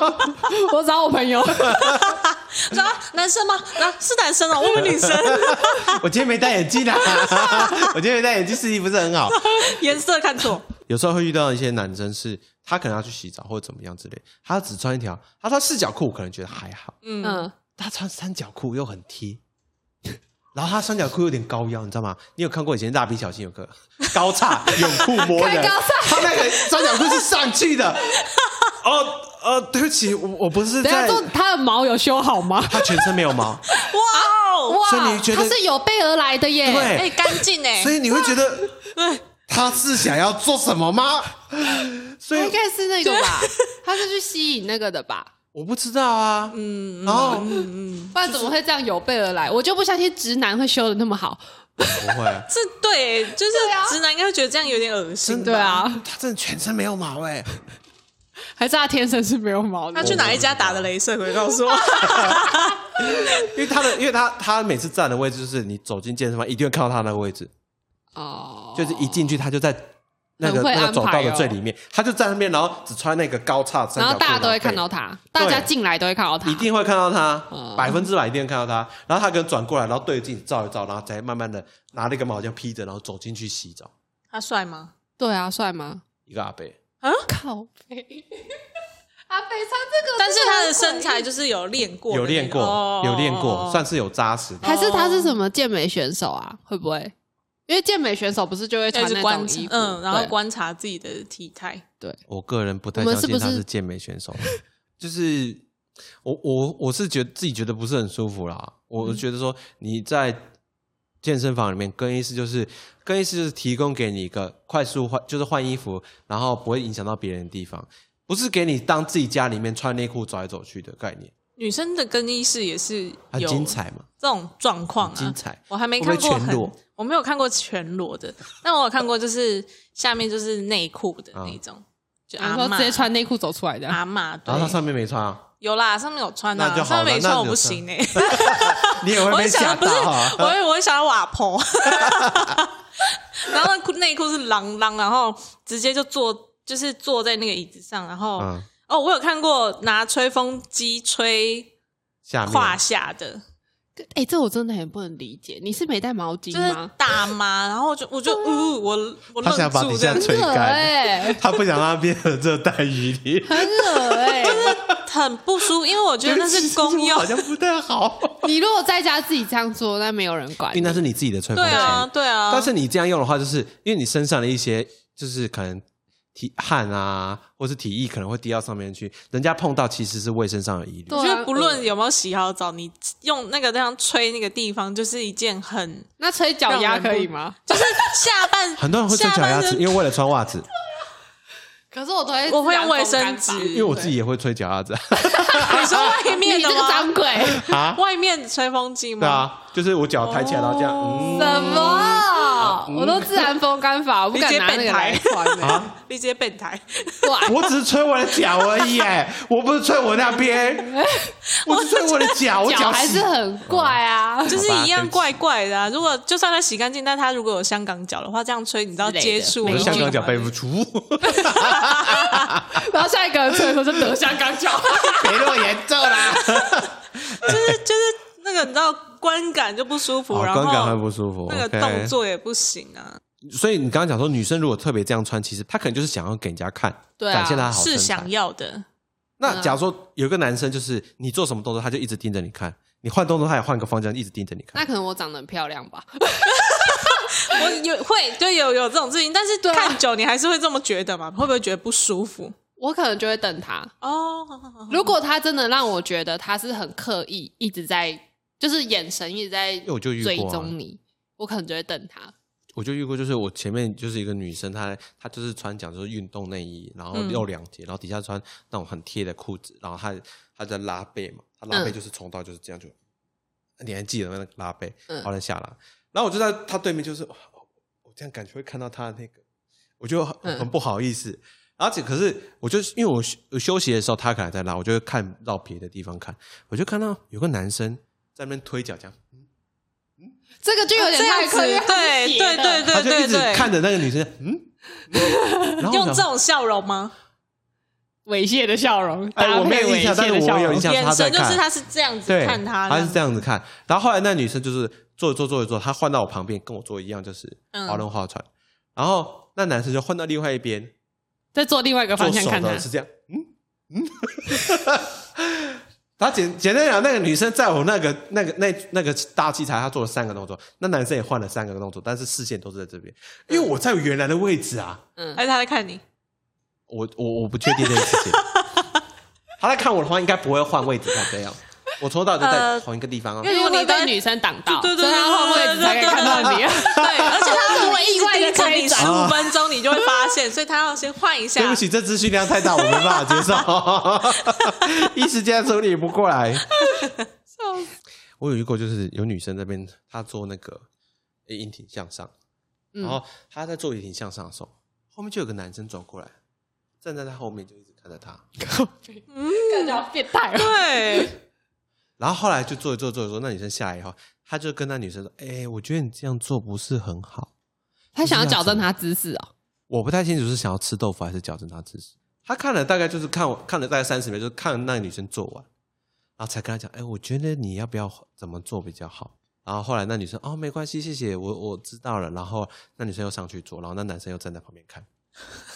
S2: 我找我朋友，
S3: 说啊男生吗？啊，是男生哦，我以为女生，
S1: 我今天没戴眼镜啊，我今天没戴眼镜，视力不是很好。
S3: 颜色看错。
S1: 有时候会遇到一些男生是，他可能要去洗澡或者怎么样之类，他只穿一条，他穿四角裤可能觉得还好，
S3: 嗯，
S2: 嗯，
S1: 他穿三角裤又很贴，然后他三角裤有点高腰，你知道吗？你有看过以前蜡笔小新有个高叉泳裤魔人，
S2: 开高叉
S1: 他那个三角裤是上去的。哦呃，对不起，我我不是
S2: 等一下
S1: 在，
S2: 他的毛有修好吗？
S1: 他全身没有毛，
S3: 哇哦，
S1: 所以你觉得
S2: 他是有备而来的耶？
S1: 对
S3: 哎，干净哎
S1: 所，以你会觉得
S3: 对，
S1: 他是想要做什么吗？所以
S2: 他应该是那个吧？他是去吸引那个的吧？
S1: 我不知道啊，
S3: 嗯，
S1: 然后
S3: 嗯嗯，
S2: 不然怎么会这样有备而来？我就不相信直男会修的那么好。
S1: 不会，
S3: 这对，就是
S2: 啊
S3: 直男应该会觉得这样有点恶心。
S2: 对，啊，
S1: 他真的全身没有毛哎、
S2: 还是他天生是没有毛的
S3: 他？去哪一家打的镭射？回告诉我。
S1: 因为他的，因为他他每次站的位置就是你走进健身房一定会看到他那个位置，
S2: 哦，
S1: 就是一进去他就在那个那个走道的最里面，他就在那边，然后只穿那个高叉三角裤，
S2: 然后大家都会看到他，大家进来都会看到他，
S1: 一定会看到他
S2: 嗯，
S1: 百分之百一定会看到他。然后他可能转过来，然后对着镜子照一照，然后再慢慢的拿那个毛巾披着，然后走进去洗澡。
S3: 他帅吗？
S2: 对啊，帅吗？
S1: 一个阿伯，
S2: 靠背。阿北穿这个，
S3: 但是他的身材就是有练过
S1: 有练过，
S3: 哦
S1: 有练过，算是有扎实的。
S2: 还是他是什么健美选手啊？会不会？因为健美选手不是就会穿那
S3: 就是观
S2: 种衣服，
S3: 嗯，然后观察自己的体态。
S1: 对我个人不太相信
S2: 是不是
S1: 他是健美选手，就是我我我是觉得自己觉得不是很舒服啦。我觉得说你在健身房里面更衣室就是更衣室就是提供给你一个快速换就是换衣服，然后不会影响到别人的地方，不是给你当自己家里面穿内裤走来走去的概念，
S3: 女生的更衣室也是
S1: 很
S3: 有
S1: 精彩嘛，
S3: 这种状况啊，
S1: 精彩。
S3: 我还没看过
S1: 全裸，
S3: 我没有看过全裸的，但我有看过就是下面就是内裤的那种，就阿嬷
S2: 你说直接穿内裤走出来的，
S3: 阿嬷，对。
S1: 然后他上面没穿啊，
S3: 有啦，上面有穿的、上面没穿我不行哎、
S1: 你也会
S3: 我
S1: 被吓
S3: 会想不是，
S1: 到啊。
S3: 我会我会想要瓦婆，然后内裤是啷啷，然后直接就坐就是坐在那个椅子上，然后、
S1: 嗯，
S3: 哦，我有看过拿吹风机吹
S1: 下
S3: 胯下的，
S2: 哎、这我真的很不能理解。你是没带毛巾
S3: 就是
S2: 吗？
S3: 大妈，然后我就我就呜、我我
S1: 他
S3: 愣
S1: 想把底下
S3: 住这样。
S1: 吹干。
S2: 哎、
S1: 他不想让它变成热带雨林。
S2: 很恶哎、
S3: 很不舒服，因为我觉得那是 公用
S1: 好。像不太好。
S2: 你如果在家自己这样做，那没有人管你。
S1: 因为那是你自己的吹风机。
S3: 对啊，对啊。
S1: 但是你这样用的话，就是因为你身上的一些，就是可能体汗啊，或是体液可能会滴到上面去，人家碰到其实是卫生上有疑虑。
S2: 对
S3: 我觉得不论有没有洗好澡，你用那个这样吹那个地方，就是一件很
S2: 那吹脚丫可以吗？
S3: 就是下半
S1: 很多人会吹脚丫子，因为为了穿袜子。
S2: 可是我都会，
S3: 我会用卫生纸
S1: 因为我自己也会吹脚丫子
S3: 你说外面
S2: 你这个
S3: 的吗？
S2: 脏鬼，
S1: 啊。
S3: 外面吹风机吗？
S1: 对啊，就是我脚抬起来，然后这样，嗯，
S2: 什么？我都自然风干法，我不敢拿那个来穿、欸。
S1: 啊，
S3: 你直接变态。
S2: 对，
S1: 我只是吹我的脚而已，哎，我不是吹我那边，我是吹我的脚，我
S2: 脚还是很怪啊。
S3: 就是一样怪怪的、啊。如果就算他洗干净，但他如果有香港脚的话，这样吹，你知道接触
S1: 香港脚
S3: 被
S1: 背不出，
S2: 然后下一个人吹的时候就得香港脚。
S1: 别那么严重啦。
S3: 就是就是那个你知道观感就不舒服，
S1: 哦
S3: 然后
S1: 观感会不舒服，
S3: 那个动作也不行啊。
S1: 所以你刚刚讲说，女生如果特别这样穿，其实她可能就是想要给人家看，
S2: 对啊
S1: 展现她好身材
S3: 是想。要的，
S1: 那假如说有个男生，就是你做什么动作，他就一直盯着你看；你换动作，他也换个方向，一直盯着你看。
S2: 那可能我长得很漂亮吧？
S3: 我有会就有有这种事情，但是看久你还是会这么觉得嘛？会不会觉得不舒服？
S2: 我可能就会等他。
S3: 哦，
S2: 如果他真的让我觉得他是很刻意，一直在就是眼神一直在
S1: 我就遇过啊
S2: 追踪你，我可能就会等他。
S1: 我就遇过，就是我前面就是一个女生，她她就是穿讲就是运动内衣，然后
S3: 嗯
S1: 露两截，然后底下穿那种很贴的裤子，然后她她在拉背嘛，她拉背
S2: 嗯
S1: 就是冲到就是这样就，你还记得那个拉背，
S2: 嗯
S1: 好了下来，然后我就在她对面，就是哇我这样感觉会看到她的那个，我就很
S2: 嗯
S1: 很不好意思。而且可是，我就因为我休我休息的时候，她可能在拉，我就会看到别的地方看，我就看到有个男生在那边推脚，这样，
S2: 这个就有点
S3: 这样子，
S2: 太刻意，因为它
S3: 对
S2: 是斜的
S3: 对对对
S1: 他就一直
S3: 对对，
S1: 看着那个女生，嗯，嗯？然后
S3: 用这种笑容吗？
S2: 猥亵的笑容，
S1: 哎，
S2: 搭
S1: 我没有
S2: 配
S1: 印象，但是
S2: 猥亵的笑容
S1: 我有印象
S3: 眼神就是他是这样子，看他，
S1: 他是这样。子看。然后后来那女生就是坐着坐着坐着坐，她换到我旁边，跟我坐一样，就是
S3: 嗯。
S1: 划轮划船。然后那男生就换到另外一边，
S2: 再做另外一个方向看他。
S1: 是这样，嗯？嗯。他简简单讲，那个女生在我那个那个那那个大器材，她做了三个动作，那男生也换了三个动作，但是视线都是在这边，因为我在原来的位置啊。
S2: 嗯
S3: 还，是他在看你？
S1: 我我我不确定这件事情。他在看我的话，应该不会换位置才这样。我从头到尾就在
S3: 呃
S1: 同一个地方哦。
S2: 因为
S3: 如果你
S2: 被女生挡到，
S3: 对对
S2: 所以他换位置才可以看到你。
S3: 对，而且他如果意外的看你十
S1: 啊
S3: 五分钟，你就会发现，所以他要先换一下。
S1: 对不起，这资讯量太大，我没办法接受，一时间处理不过来。我有遇过，就是有女生那边她做那个诶引体向上，
S2: 嗯
S1: 然后她在做引体向上的时候，后面就有个男生走过来，站在她后面就一直看着她，
S2: 感觉好变态哦。
S3: 对，
S1: 然后后来就做一做做一做，那女生下来以后，他就跟那女生说：“哎、我觉得你这样做不是很好。
S2: 他想要矫正他姿势哦。
S1: 我不太清楚是想要吃豆腐还是矫正她姿势。他看了大概就是看我看了大概三十秒，就是看那个女生做完，然后才跟他讲：“哎、我觉得你要不要怎么做比较好？”然后后来那女生哦没关系，谢谢我我知道了。然后那女生又上去做，然后那男生又站在旁边看。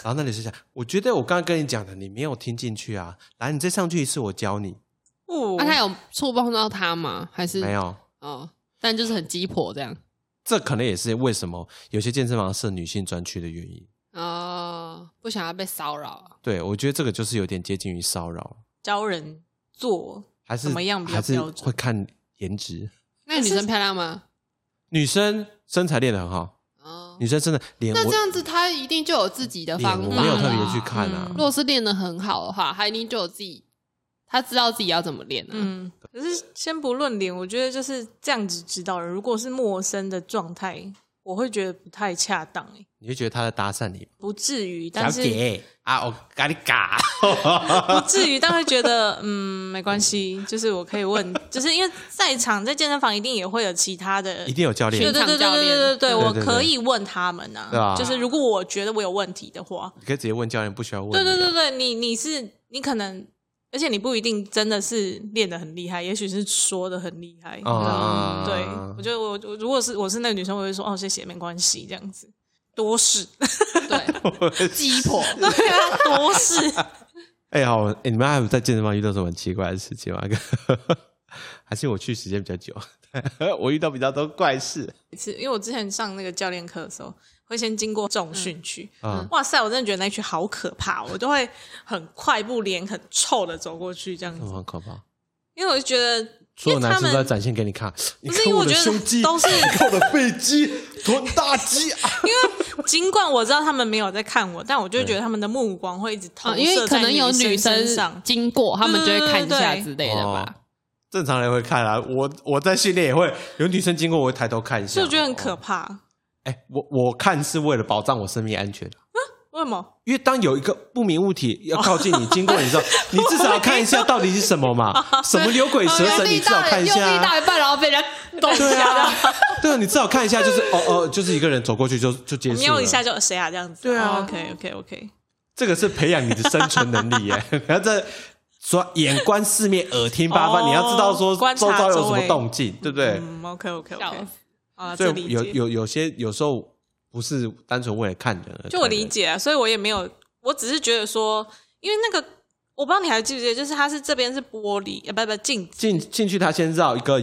S1: 然后那女生想，我觉得我刚刚跟你讲的，你没有听进去啊。来，你再上去一次，我教你。
S3: 哦
S2: 那、他有触碰到他吗？还是
S1: 没？有，
S2: 哦，但就是很鸡婆这样。
S1: 这可能也是为什么有些健身房设女性专区的原因。
S2: 哦，不想要被骚扰啊。
S1: 对，我觉得这个就是有点接近于骚扰，
S3: 教人做
S1: 还是
S3: 怎么样比较
S1: 还是
S3: 标准
S1: 会看颜值。
S2: 那女生漂亮吗？
S1: 女生身材练得很好，
S2: 哦，
S1: 女生真的脸
S2: 那这样子她一定就有自己的方法
S1: 我没有特别去看啊
S3: 嗯。
S2: 如果是练得很好的话，她一定就有自己，她知道自己要怎么练啊。
S3: 嗯，可是先不论脸，我觉得就是这样子指导人，如果是陌生的状态，我会觉得不太恰当诶，
S1: 你就觉得他在搭讪你，
S3: 不至于，但是
S1: 啊，我咖喱嘎，
S3: 不至于，但会觉得嗯没关系，就是我可以问，就是因为在场在健身房一定也会有其他的
S1: 一定有教练。
S3: 对，对对对对对我可以问他们啊，
S1: 对啊。
S3: 就是如果我觉得我有问题的话，
S1: 你可以直接问教练，不需要问你啊。
S3: 对对对对，你你是你可能，而且你不一定真的是练得很厉害，也许是说的很厉害。
S1: 啊
S3: 嗯，对，我觉得我我如果是我是那个女生，我会说哦谢谢，没关系，这样子多事，
S2: 对 鸡婆。
S3: 对啊，多事。
S1: 哎、好，哎你们还有在健身房遇到什么很奇怪的事情吗？还是我去时间比较久，我遇到比较多怪事
S3: 是因为我之前上那个教练课的时候，会先经过重训区。
S1: 啊。
S3: 哇塞！我真的觉得那区好可怕，我都会很快步脸很臭的走过去这样子
S1: 很，可怕！
S3: 因为我就觉得，
S1: 所有男生都在展现给你看，
S3: 不是因为我觉得
S1: 胸肌，
S3: 都是
S1: 你看我的背肌，臀大肌啊！
S3: 尽管我知道他们没有在看我，但我就觉得他们的目光会一直投
S2: 啊，因为可能有
S3: 女
S2: 女
S3: 身上。
S2: 经过，他们就会看一下之类的吧。
S1: 正常人会看啊，我我在训练也会有女生经过，我会抬头看一下。
S3: 所以我觉得很可
S1: 哦。
S3: 怕。
S1: 哎、我我看是为了保障我生命安全的。
S3: 为什么？
S1: 因为当有一个不明物体要靠近你，经过你的时候，你至少要看一下到底是什么嘛？什么牛鬼蛇神，你至少看一下啊。
S2: 大一半，然后被人家动一
S1: 对
S2: 下，
S1: 啊，对啊，你至少看一下，就是哦哦，就是一个人走过去就就结束了。
S3: 瞄一下就谁啊？这样子。
S1: 对啊
S3: OK OK OK。
S1: 这个是培养你的生存能力耶。然后这说眼观四面，耳听八方，
S3: 哦
S1: 你要知道说周遭有什么动静，对不对？
S3: 嗯，OK OK
S2: 笑
S3: OK
S2: 死。
S3: 啊，
S1: 所。以有有有些有时候不是单纯为了看人而，
S3: 就我理解啊，所以我也没有，我只是觉得说，因为那个我不知道你还记不记得，就是它是这边是玻璃，呃，不不镜子，
S1: 进进去，他先绕一个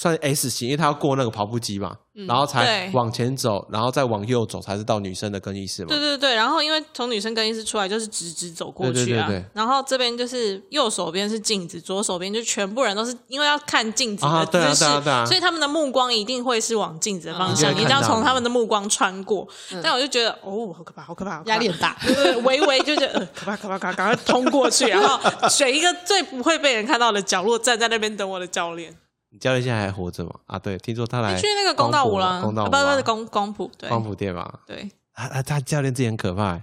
S1: 算 S 型，因为他要过那个跑步机嘛，然后才往前走，然后再往右走，才是到女生的更衣室嘛。
S3: 对对对，然后因为从女生更衣室出来就是直直走过去啊，
S1: 对对对对
S3: 然后这边就是右手边是镜子，左手边就全部人都是因为要看镜子的
S1: 啊对啊
S3: 姿势，
S1: 对啊对啊
S3: 所以他们的目光一定会是往镜子的方向，
S1: 嗯
S3: 你一定要从他们的目光穿过。
S2: 嗯
S3: 但我就觉得哦，好可怕，好可怕，可怕
S2: 压力很大。
S3: 对对，对微微就觉得、呃、可怕可怕，赶赶快通过去，然后选一个最不会被人看到的角落，站在那边等我的教练。
S1: 你教练现在还活着吗？啊，对，听说他来
S3: 去那个公道舞了，
S1: 公道
S3: 不
S1: 啊
S3: 不是，公公普，对
S1: 光谱店嘛。
S3: 对，
S1: 他他他教练之前很可怕欸，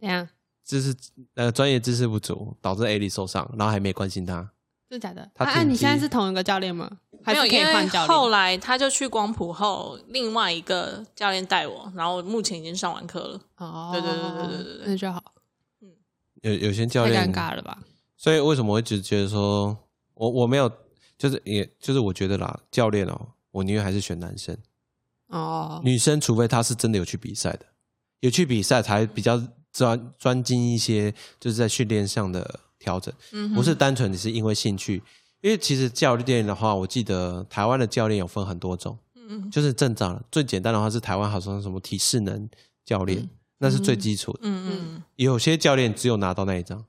S2: 怎样？
S1: 知识呃专业知识不足，导致艾莉受伤，然后还没关心他。
S2: 真的假的？
S1: 他
S2: 啊，啊你现在是同一个教练吗？还
S3: 没有，
S2: 是可以
S3: 因为
S2: 换教练？
S3: 后来他就去光谱后，另外一个教练带我，然后目前已经上完课了。
S2: 哦，
S3: 对对对对对对对
S2: 那就好。
S1: 嗯有有些教
S2: 太
S1: 练
S2: 尴尬了吧？
S1: 所以为什么我一直觉得说，我我没有，就是也就是我觉得啦，教练哦，我宁愿还是选男生，
S2: 哦，
S1: 女生除非她是真的有去比赛的，有去比赛才比较专专精一些，就是在训练上的调整，
S3: 嗯，
S1: 不是单纯只是因为兴趣。因为其实教练的话，我记得台湾的教练有分很多种，
S3: 嗯
S1: 就是正常的，最简单的话是台湾好像什么体适能教练，那是最基础的。
S3: 嗯嗯
S1: 有些教练只有拿到那一张，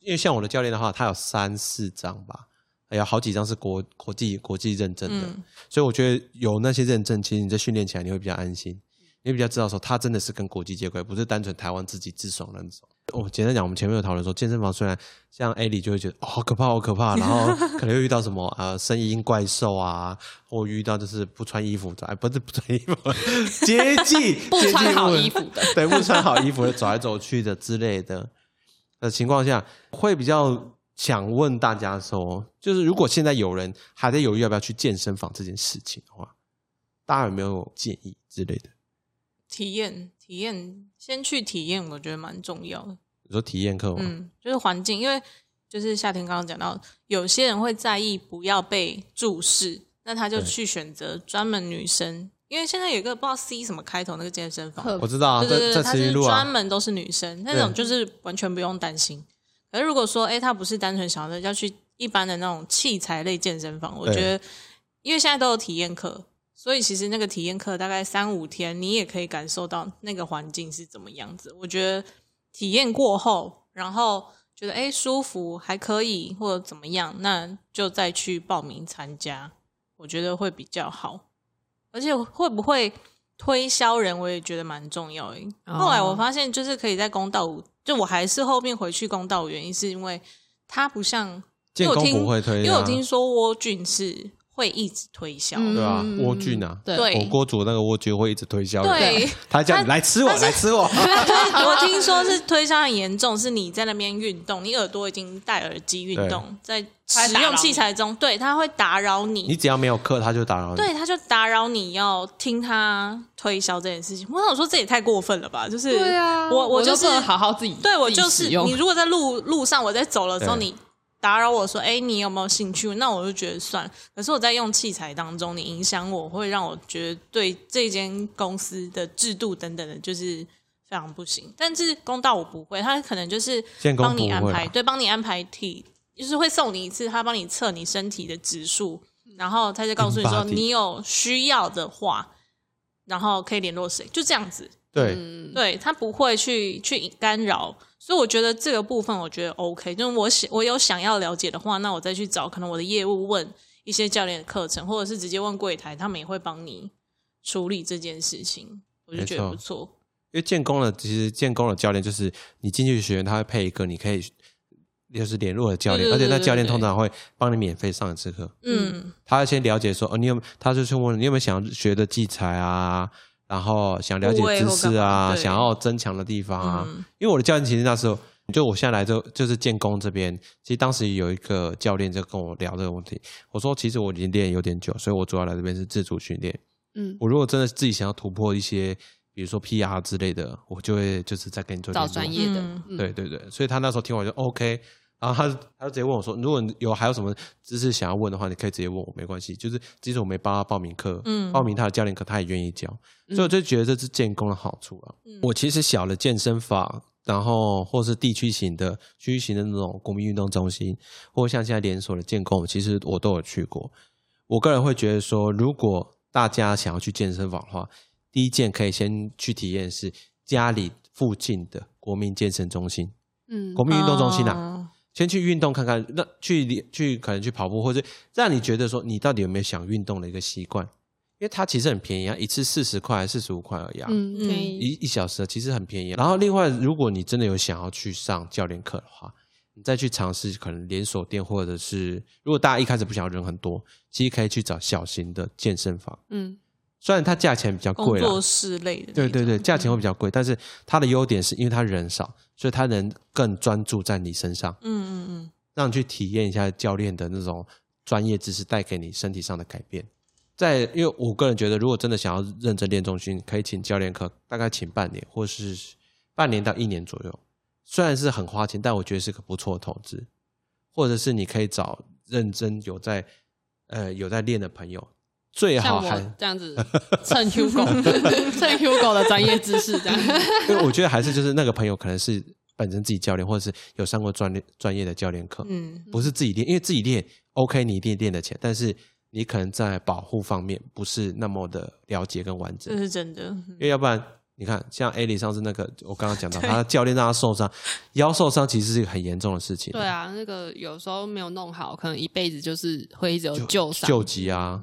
S1: 因为像我的教练的话，他有三四张吧，还有好几张是国国际国际认证的，
S3: 嗯
S1: 所以我觉得有那些认证，其实你在训练起来你会比较安心，你会比较知道说他真的是跟国际接轨，不是单纯台湾自己自爽的那种。哦，简单讲，我们前面有讨论说，健身房虽然像 A 里就会觉得哦好可怕，好可怕，然后可能又遇到什么呃声音怪兽啊，或遇到就是不穿衣服的，哎，不是不穿衣服，接近
S2: 不穿好衣服的，
S1: 对，不穿好衣服的走来走去的之类的的情况下，会比较想问大家说，就是如果现在有人还在犹豫要不要去健身房这件事情的话，大家有没有建议之类的？
S3: 体验体验，先去体验，我觉得蛮重要的。
S1: 你说体验课吗？
S3: 嗯，就是环境，因为就是夏天刚刚讲到，有些人会在意不要被注视，那他就去选择专门女生因为现在有一个不知道 C 什么开头那个健身房，
S1: 我知道啊，
S3: 对对对，
S1: 在在
S3: 它是专，门都是女生，那种就是完全不用担心。可是如果说，哎，他不是单纯想要要去一般的那种器材类健身房，我
S1: 对
S3: 觉得，因为现在都有体验课，所以其实那个体验课大概三五天，你也可以感受到那个环境是怎么样子。我觉得体验过后，然后觉得哎舒服还可以，或者怎么样，那就再去报名参加，我觉得会比较好。而且会不会推销人，我也觉得蛮重要诶。
S2: 哦
S3: 后来我发现，就是可以在公道，就我还是后面回去公道舞，原因是因为它不像，因为我听
S1: 不会推啊，
S3: 因为我听说蜗菌是会一直推销，
S2: 嗯。
S1: 对啊
S2: 嗯。
S1: 蜗菌啊
S2: 对。
S3: 对
S1: 火锅煮那个蜗苣会一直推销人，
S3: 对，
S1: 他叫你
S3: 他
S1: 来吃我，来吃我，
S3: 我听说是推销很严重，是你在那边运动，你耳朵已经戴耳机运动，在使用器材中，对，他会打扰
S1: 你。你只要没有课，他就打扰你。
S3: 对，他就打扰你要听他推销这件事情。我想说，这也太过分了吧？就是
S2: 对啊，
S3: 我
S2: 我就是好好自己，
S3: 对我就是你如果在路路上我在走的时候，你打扰我说，哎，你有没有兴趣？那我就觉得算。可是我在用器材当中，你影响我，会让我觉得对这间公司的制度等等的，就是非常不行。但是公道我不会，他可能就是帮你安排，对，帮你安排体，就是会送你一次，他帮你测你身体的指数，然后他就告诉你说你有需要的话，然后可以联络谁，就这样子。
S1: 对，
S2: 嗯，
S3: 对他不会去去干扰，所以我觉得这个部分我觉得 OK。就是我想我有想要了解的话，那我再去找可能我的业务问一些教练的课程，或者是直接问柜台，他们也会帮你处理这件事情，我就觉得不错。
S1: 因为建工的其实建工的教练就是你进去学员，他会配一个你可以就是联络的教练，而且那教练通常会帮你免费上一次课。
S3: 嗯，
S1: 他先了解说，哦，你有，他就去问你有没有想要学的器材啊，然后想了解知识啊，想要增强的地方啊。
S3: 嗯。
S1: 因为我的教练其实那时候，就我现在来就就是建工这边，其实当时有一个教练就跟我聊这个问题，我说其实我已经练有点久，所以我主要来这边是自主训练。
S2: 嗯，
S1: 我如果真的自己想要突破一些，比如说 PR 之类的，我就会就是再跟你做
S2: 找专业的。
S1: 对，对对，所以他那时候听我就 OK，然后他他就直接问我说，如果你有还有什么知识想要问的话，你可以直接问我，没关系。就是即使我没帮他报名课，
S3: 嗯
S1: 报名他的教练课，他也愿意教，所以我就觉得这是建工的好处了。
S3: 嗯
S1: 我其实小的健身房，然后或是地区型的、区域型的那种国民运动中心，或像现在连锁的建工，其实我都有去过。我个人会觉得说，如果大家想要去健身房的话，第一件可以先去体验是家里附近的国民健身中心。
S2: 嗯
S1: 国民运动中心啊，
S3: 哦
S1: 先去运动看看，那去去可能去跑步，或者让你觉得说你到底有没有想运动的一个习惯，因为它其实很便宜啊，一次四十块、四十五块而已啊，
S2: 嗯，
S3: 嗯，
S1: 一一小时其实很便宜啊。然后另外，如果你真的有想要去上教练课的话，你再去尝试可能连锁店，或者是如果大家一开始不想要人很多，其实可以去找小型的健身房，
S2: 嗯
S1: 虽然它价钱比较贵啦，
S3: 工作室类的，
S1: 对对对，价钱会比较贵，但是它的优点是因为它人少，所以它能更专注在你身上。
S3: 嗯嗯嗯，
S1: 让你去体验一下教练的那种专业知识带给你身体上的改变。在，因为我个人觉得，如果真的想要认真练重训，可以请教练课，大概请半年或是半年到一年左右。虽然是很花钱，但我觉得是个不错的投资。或者是你可以找认真有在呃有在练的朋友，最好
S2: 像
S1: 还
S2: 我这样子蹭 Hugo 蹭 Hugo 的专业知识这样，
S1: 因为我觉得还是就是那个朋友可能是本身自己教练，或者是有上过专业专业的教练课，
S3: 嗯。
S1: 不是自己练，因为自己练 OK，你一定练得起来，但是你可能在保护方面不是那么的了解跟完整
S3: 这，是真的。
S1: 因为要不然你看像艾莉上次那个，我刚刚讲到他教练让他受伤，腰受伤其实是一个很严重的事情，
S2: 对，啊，那个有时候没有弄好，可能一辈子就是会一直有旧伤。
S1: 救急啊，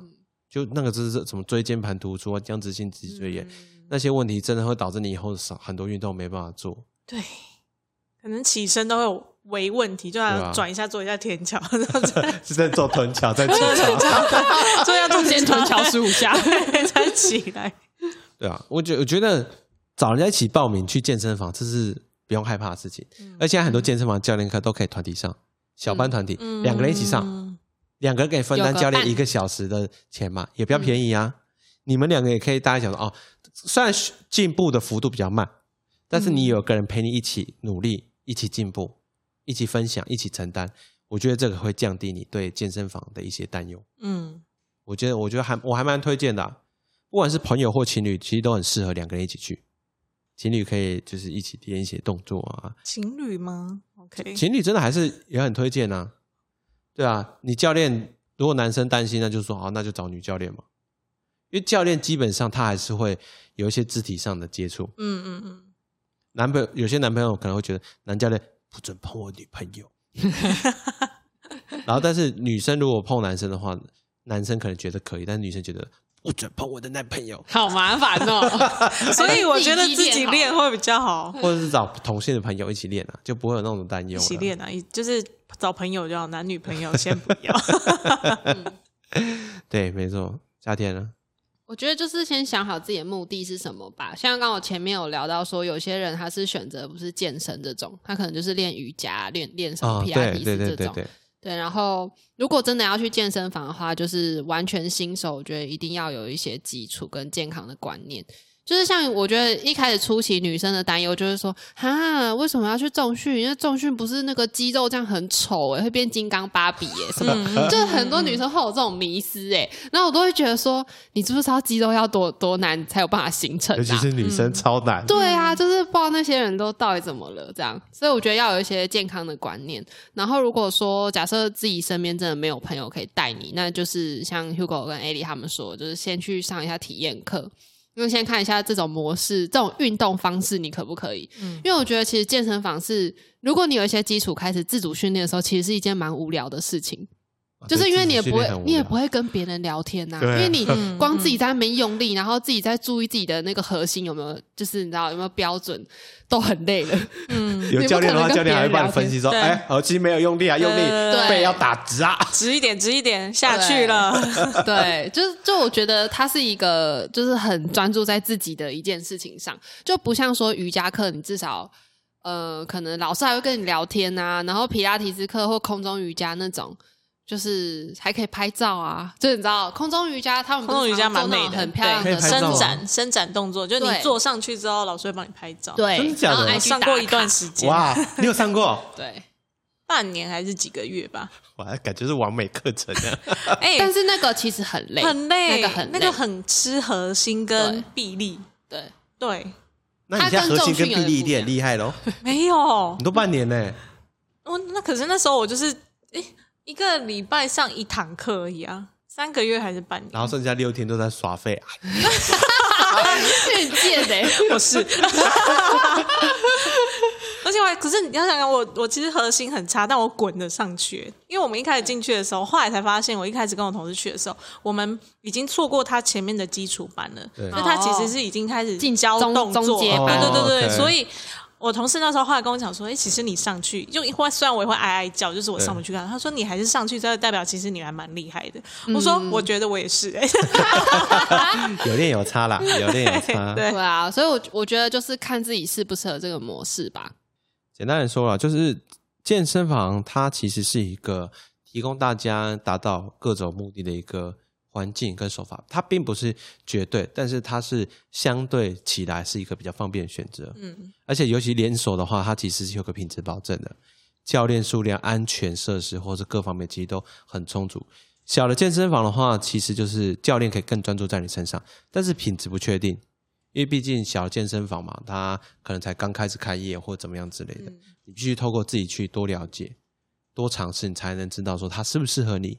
S1: 就那个就是什么椎间盘突出啊、僵直性脊椎炎、那些问题，真的会导致你以后少很多运动没办法做。
S3: 对，可能起身都会有微问题，就要转一下做一下天桥，然后再
S1: 是在做臀桥，在起
S3: 天桥，所以要做
S2: 先臀桥十五下，
S3: 才起来。
S1: 对啊，我觉我觉得找人家一起报名去健身房，这是不用害怕的事情。而且现在很多健身房教练课都可以团体上，小班团体、两个人一起上，
S3: 嗯
S1: 两个人可以分担教练一个小时的钱嘛，也比较便宜啊。你们两个也可以大家想说哦，虽然进步的幅度比较慢，但是你有个人陪你一起努力，一起进步，一起分享，一起承担，我觉得这个会降低你对健身房的一些担忧。
S3: 嗯，
S1: 我觉得，我觉得还我还蛮推荐的啊、不管是朋友或情侣，其实都很适合两个人一起去。情侣可以就是一起练一些动作啊，
S3: 情侣吗？OK，
S1: 情侣真的还是也很推荐呢、对啊，你教练如果男生担心，那就说好，那就找女教练嘛。因为教练基本上他还是会有一些肢体上的接触。
S3: 嗯嗯嗯，
S1: 男朋友有些男朋友可能会觉得男教练不准碰我女朋友，然后但是女生如果碰男生的话，男生可能觉得可以，但是女生觉得不准碰我的男朋友，
S2: 好麻烦哦。
S3: 所以我觉得自己
S2: 练
S3: 练会比较好，
S1: 或者是找同性的朋友一起练啊，就不会有那种担忧。
S3: 一起练啊，一就是找朋友就好，男女朋友 先不要。
S1: 对，没错。夏天呢？
S2: 我觉得就是先想好自己的目的是什么吧。像刚刚我前面有聊到说，有些人他是选择不是健身这种，他可能就是练瑜伽、练练什么
S1: 啊，
S2: 皮拉
S1: 对对
S2: 提斯这种。
S1: 对对对，
S2: 对，然后如果真的要去健身房的话，就是完全新手，我觉得一定要有一些基础跟健康的观念。就是像我觉得一开始初期女生的担忧就是说，哈，为什么要去重训？因为重训不是那个肌肉这样很丑诶、会变金刚芭比诶、什么？
S3: 嗯
S2: 就是很多女生会有这种迷思诶、然后我都会觉得说，你知不知道肌肉要多多难才有办法形成、啊？
S1: 尤其是女生超难。
S2: 对啊，就是不知道那些人都到底怎么了，这样，所以我觉得要有一些健康的观念。然后，如果说假设自己身边真的没有朋友可以带你，那就是像 Hugo 跟 Ali 他们说，就是先去上一下体验课，因为先看一下这种模式、这种运动方式你可不可以。
S3: 嗯
S2: 因为我觉得其实健身房是，如果你有一些基础开始自主训练的时候，其实是一件蛮无聊的事情。就是因为你也不会，你也不
S1: 会。
S2: 跟别人聊天呐、因为你
S3: 嗯
S2: 光自己在那边用力，然后自己在注意自己的那个核心有没有，就是你知道有没有标准，都很累了。
S3: 嗯，
S1: 有教练的话，教练还会帮你分析说：“
S3: 对
S1: 哎，耳机没有用力啊，用力
S3: 对
S1: 背要打直啊。
S3: 直一点，直一点，下去了。
S2: 对，就是就我觉得它是一个就是很专注在自己的一件事情上，就不像说瑜伽课，你至少呃可能老师还会跟你聊天啊，然后皮拉提斯课或空中瑜伽那种。就是还可以拍照啊，就你知道空中瑜伽，他们
S3: 空中瑜伽蛮美的，
S2: 很漂亮的
S3: 伸展伸展动作，就你坐上去之后，老师会帮你拍照。，
S2: 对，
S1: 真的假的
S3: 上过一段时间，
S1: 哇，你有上过？
S2: 对，
S3: 半年还是几个月吧？
S1: 哇，感觉是完美课程啊！
S3: 哎，
S2: 但是那个其实很累，
S3: 很累，
S2: 那个很
S3: 那个很吃核心跟臂力。
S2: 对，
S3: 对，
S1: 那你现在核心跟臂力一定很厉害喽，
S3: 没有
S1: 你都半年呢。
S3: 我那可是那时候我就是哎一个礼拜上一堂课而已啊，三个月还是半年？
S1: 然后剩下六天都在耍废啊！
S2: 世界的、
S3: 我是，而且我还可是你要想想，我我其实核心很差，但我滚了上去。因为我们一开始进去的时候，后来才发现，我一开始跟我同事去的时候，我们已经错过他前面的基础班了，
S1: 对
S3: 所以他其实是已经开始
S2: 进
S3: 教
S2: 中
S3: 动作，
S2: 中阶班
S3: 对对对对，
S1: 哦，OK
S3: 所以。我同事那时候后来跟我讲说：“哎、其实你上去，就会虽然我也会哀哀叫，就是我上不去看。他说你还是上去，这代表其实你还蛮厉害的。我说我觉得我也是、哎、
S1: 有练有差啦，有练有差。
S3: 对
S2: 对啊，所以我我觉得就是看自己适不适合这个模式吧。
S1: 简单的说了，就是健身房它其实是一个提供大家达到各种目的的一个环境跟手法，它并不是绝对，但是它是相对起来是一个比较方便的选择。
S3: 嗯，
S1: 而且尤其连锁的话，它其实是有个品质保证的，教练数量、安全设施或是各方面其实都很充足。小的健身房的话，其实就是教练可以更专注在你身上，但是品质不确定，因为毕竟小的健身房嘛，它可能才刚开始开业或怎么样之类的，
S3: 嗯
S1: 你必须透过自己去多了解、多尝试，你才能知道说它适不适合你。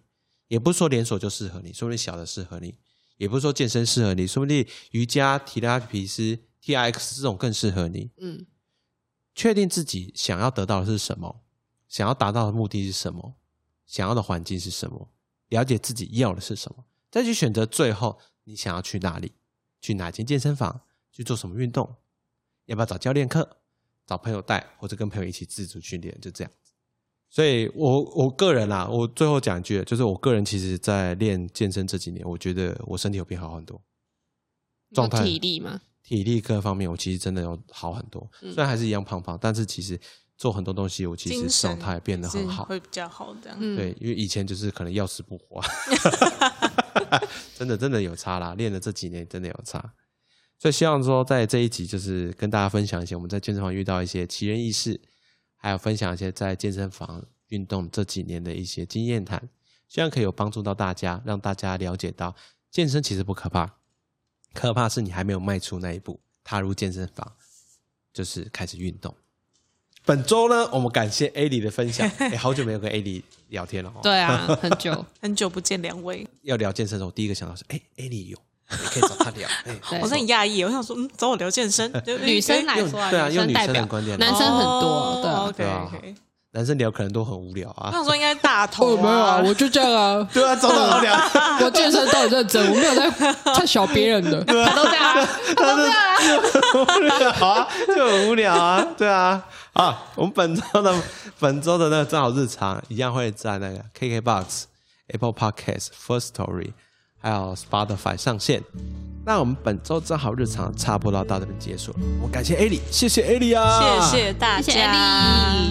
S1: 也不是说连锁就适合你，说不定小的适合你；也不是说健身适合你，说不定瑜伽、提拉皮斯、T R X 这种更适合你。
S2: 嗯，
S1: 确定自己想要得到的是什么，想要达到的目的是什么，想要的环境是什么，了解自己要的是什么，再去选择最后你想要去哪里，去哪间健身房，去做什么运动，要不要找教练课，找朋友带，或者跟朋友一起自主训练，就这样子。所以我我个人啦，我最后讲一句，就是我个人其实，在练健身这几年，我觉得我身体有变好很多，状态
S2: 体力嘛，
S1: 体力各方面，我其实真的有好很多。
S2: 嗯
S1: 虽然还是一样胖胖，但是其实做很多东西，我其实状态变得很好。
S3: 会比较好这样。
S2: 嗯，
S1: 对，因为以前就是可能要死不活，真的真的有差啦。练了这几年真的有差，所以希望说在这一集就是跟大家分享一些我们在健身房遇到一些奇人异事，还有分享一些在健身房运动这几年的一些经验谈，希望可以有帮助到大家，让大家了解到健身其实不可怕，可怕是你还没有迈出那一步，踏入健身房，就是开始运动。本周呢，我们感谢 A 里的分享。哎，好久没有跟 A 里聊天了哦。
S2: 对啊，很久。
S3: 很久不见两位，
S1: 要聊健身的时候，我第一个想到是，哎，A 里有，也可以找他聊。
S3: 我是很讶异，我想说，嗯，找我聊健身，就
S2: 女生来
S1: 用
S2: 说啊，
S1: 对啊用女生的观点
S2: 男生很多，对啊。
S3: OK
S1: 对啊
S3: OK，
S1: 男生聊可能都很无聊啊。
S3: 我想说应该大头
S2: 哦，没有啊，我就这样啊。
S1: 对啊，找找好聊。
S2: 我健身都很认真，我没有在在小别人的，他都这样啊，都这样啊。
S1: 好啊，就很无聊啊，对啊。啊，我们本周的本周的那个正好日常一样会在那个 KKBox、Apple Podcast、First Story 还有 Spotify 上线。那我们本周正好日常差不多到这边结束了，我感谢 A 里，谢谢 A 里啊，
S3: 谢谢大
S2: 谢谢
S3: 家，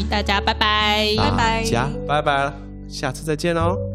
S2: 大家拜拜，
S3: 拜拜
S1: 家拜拜了，下次再见哦。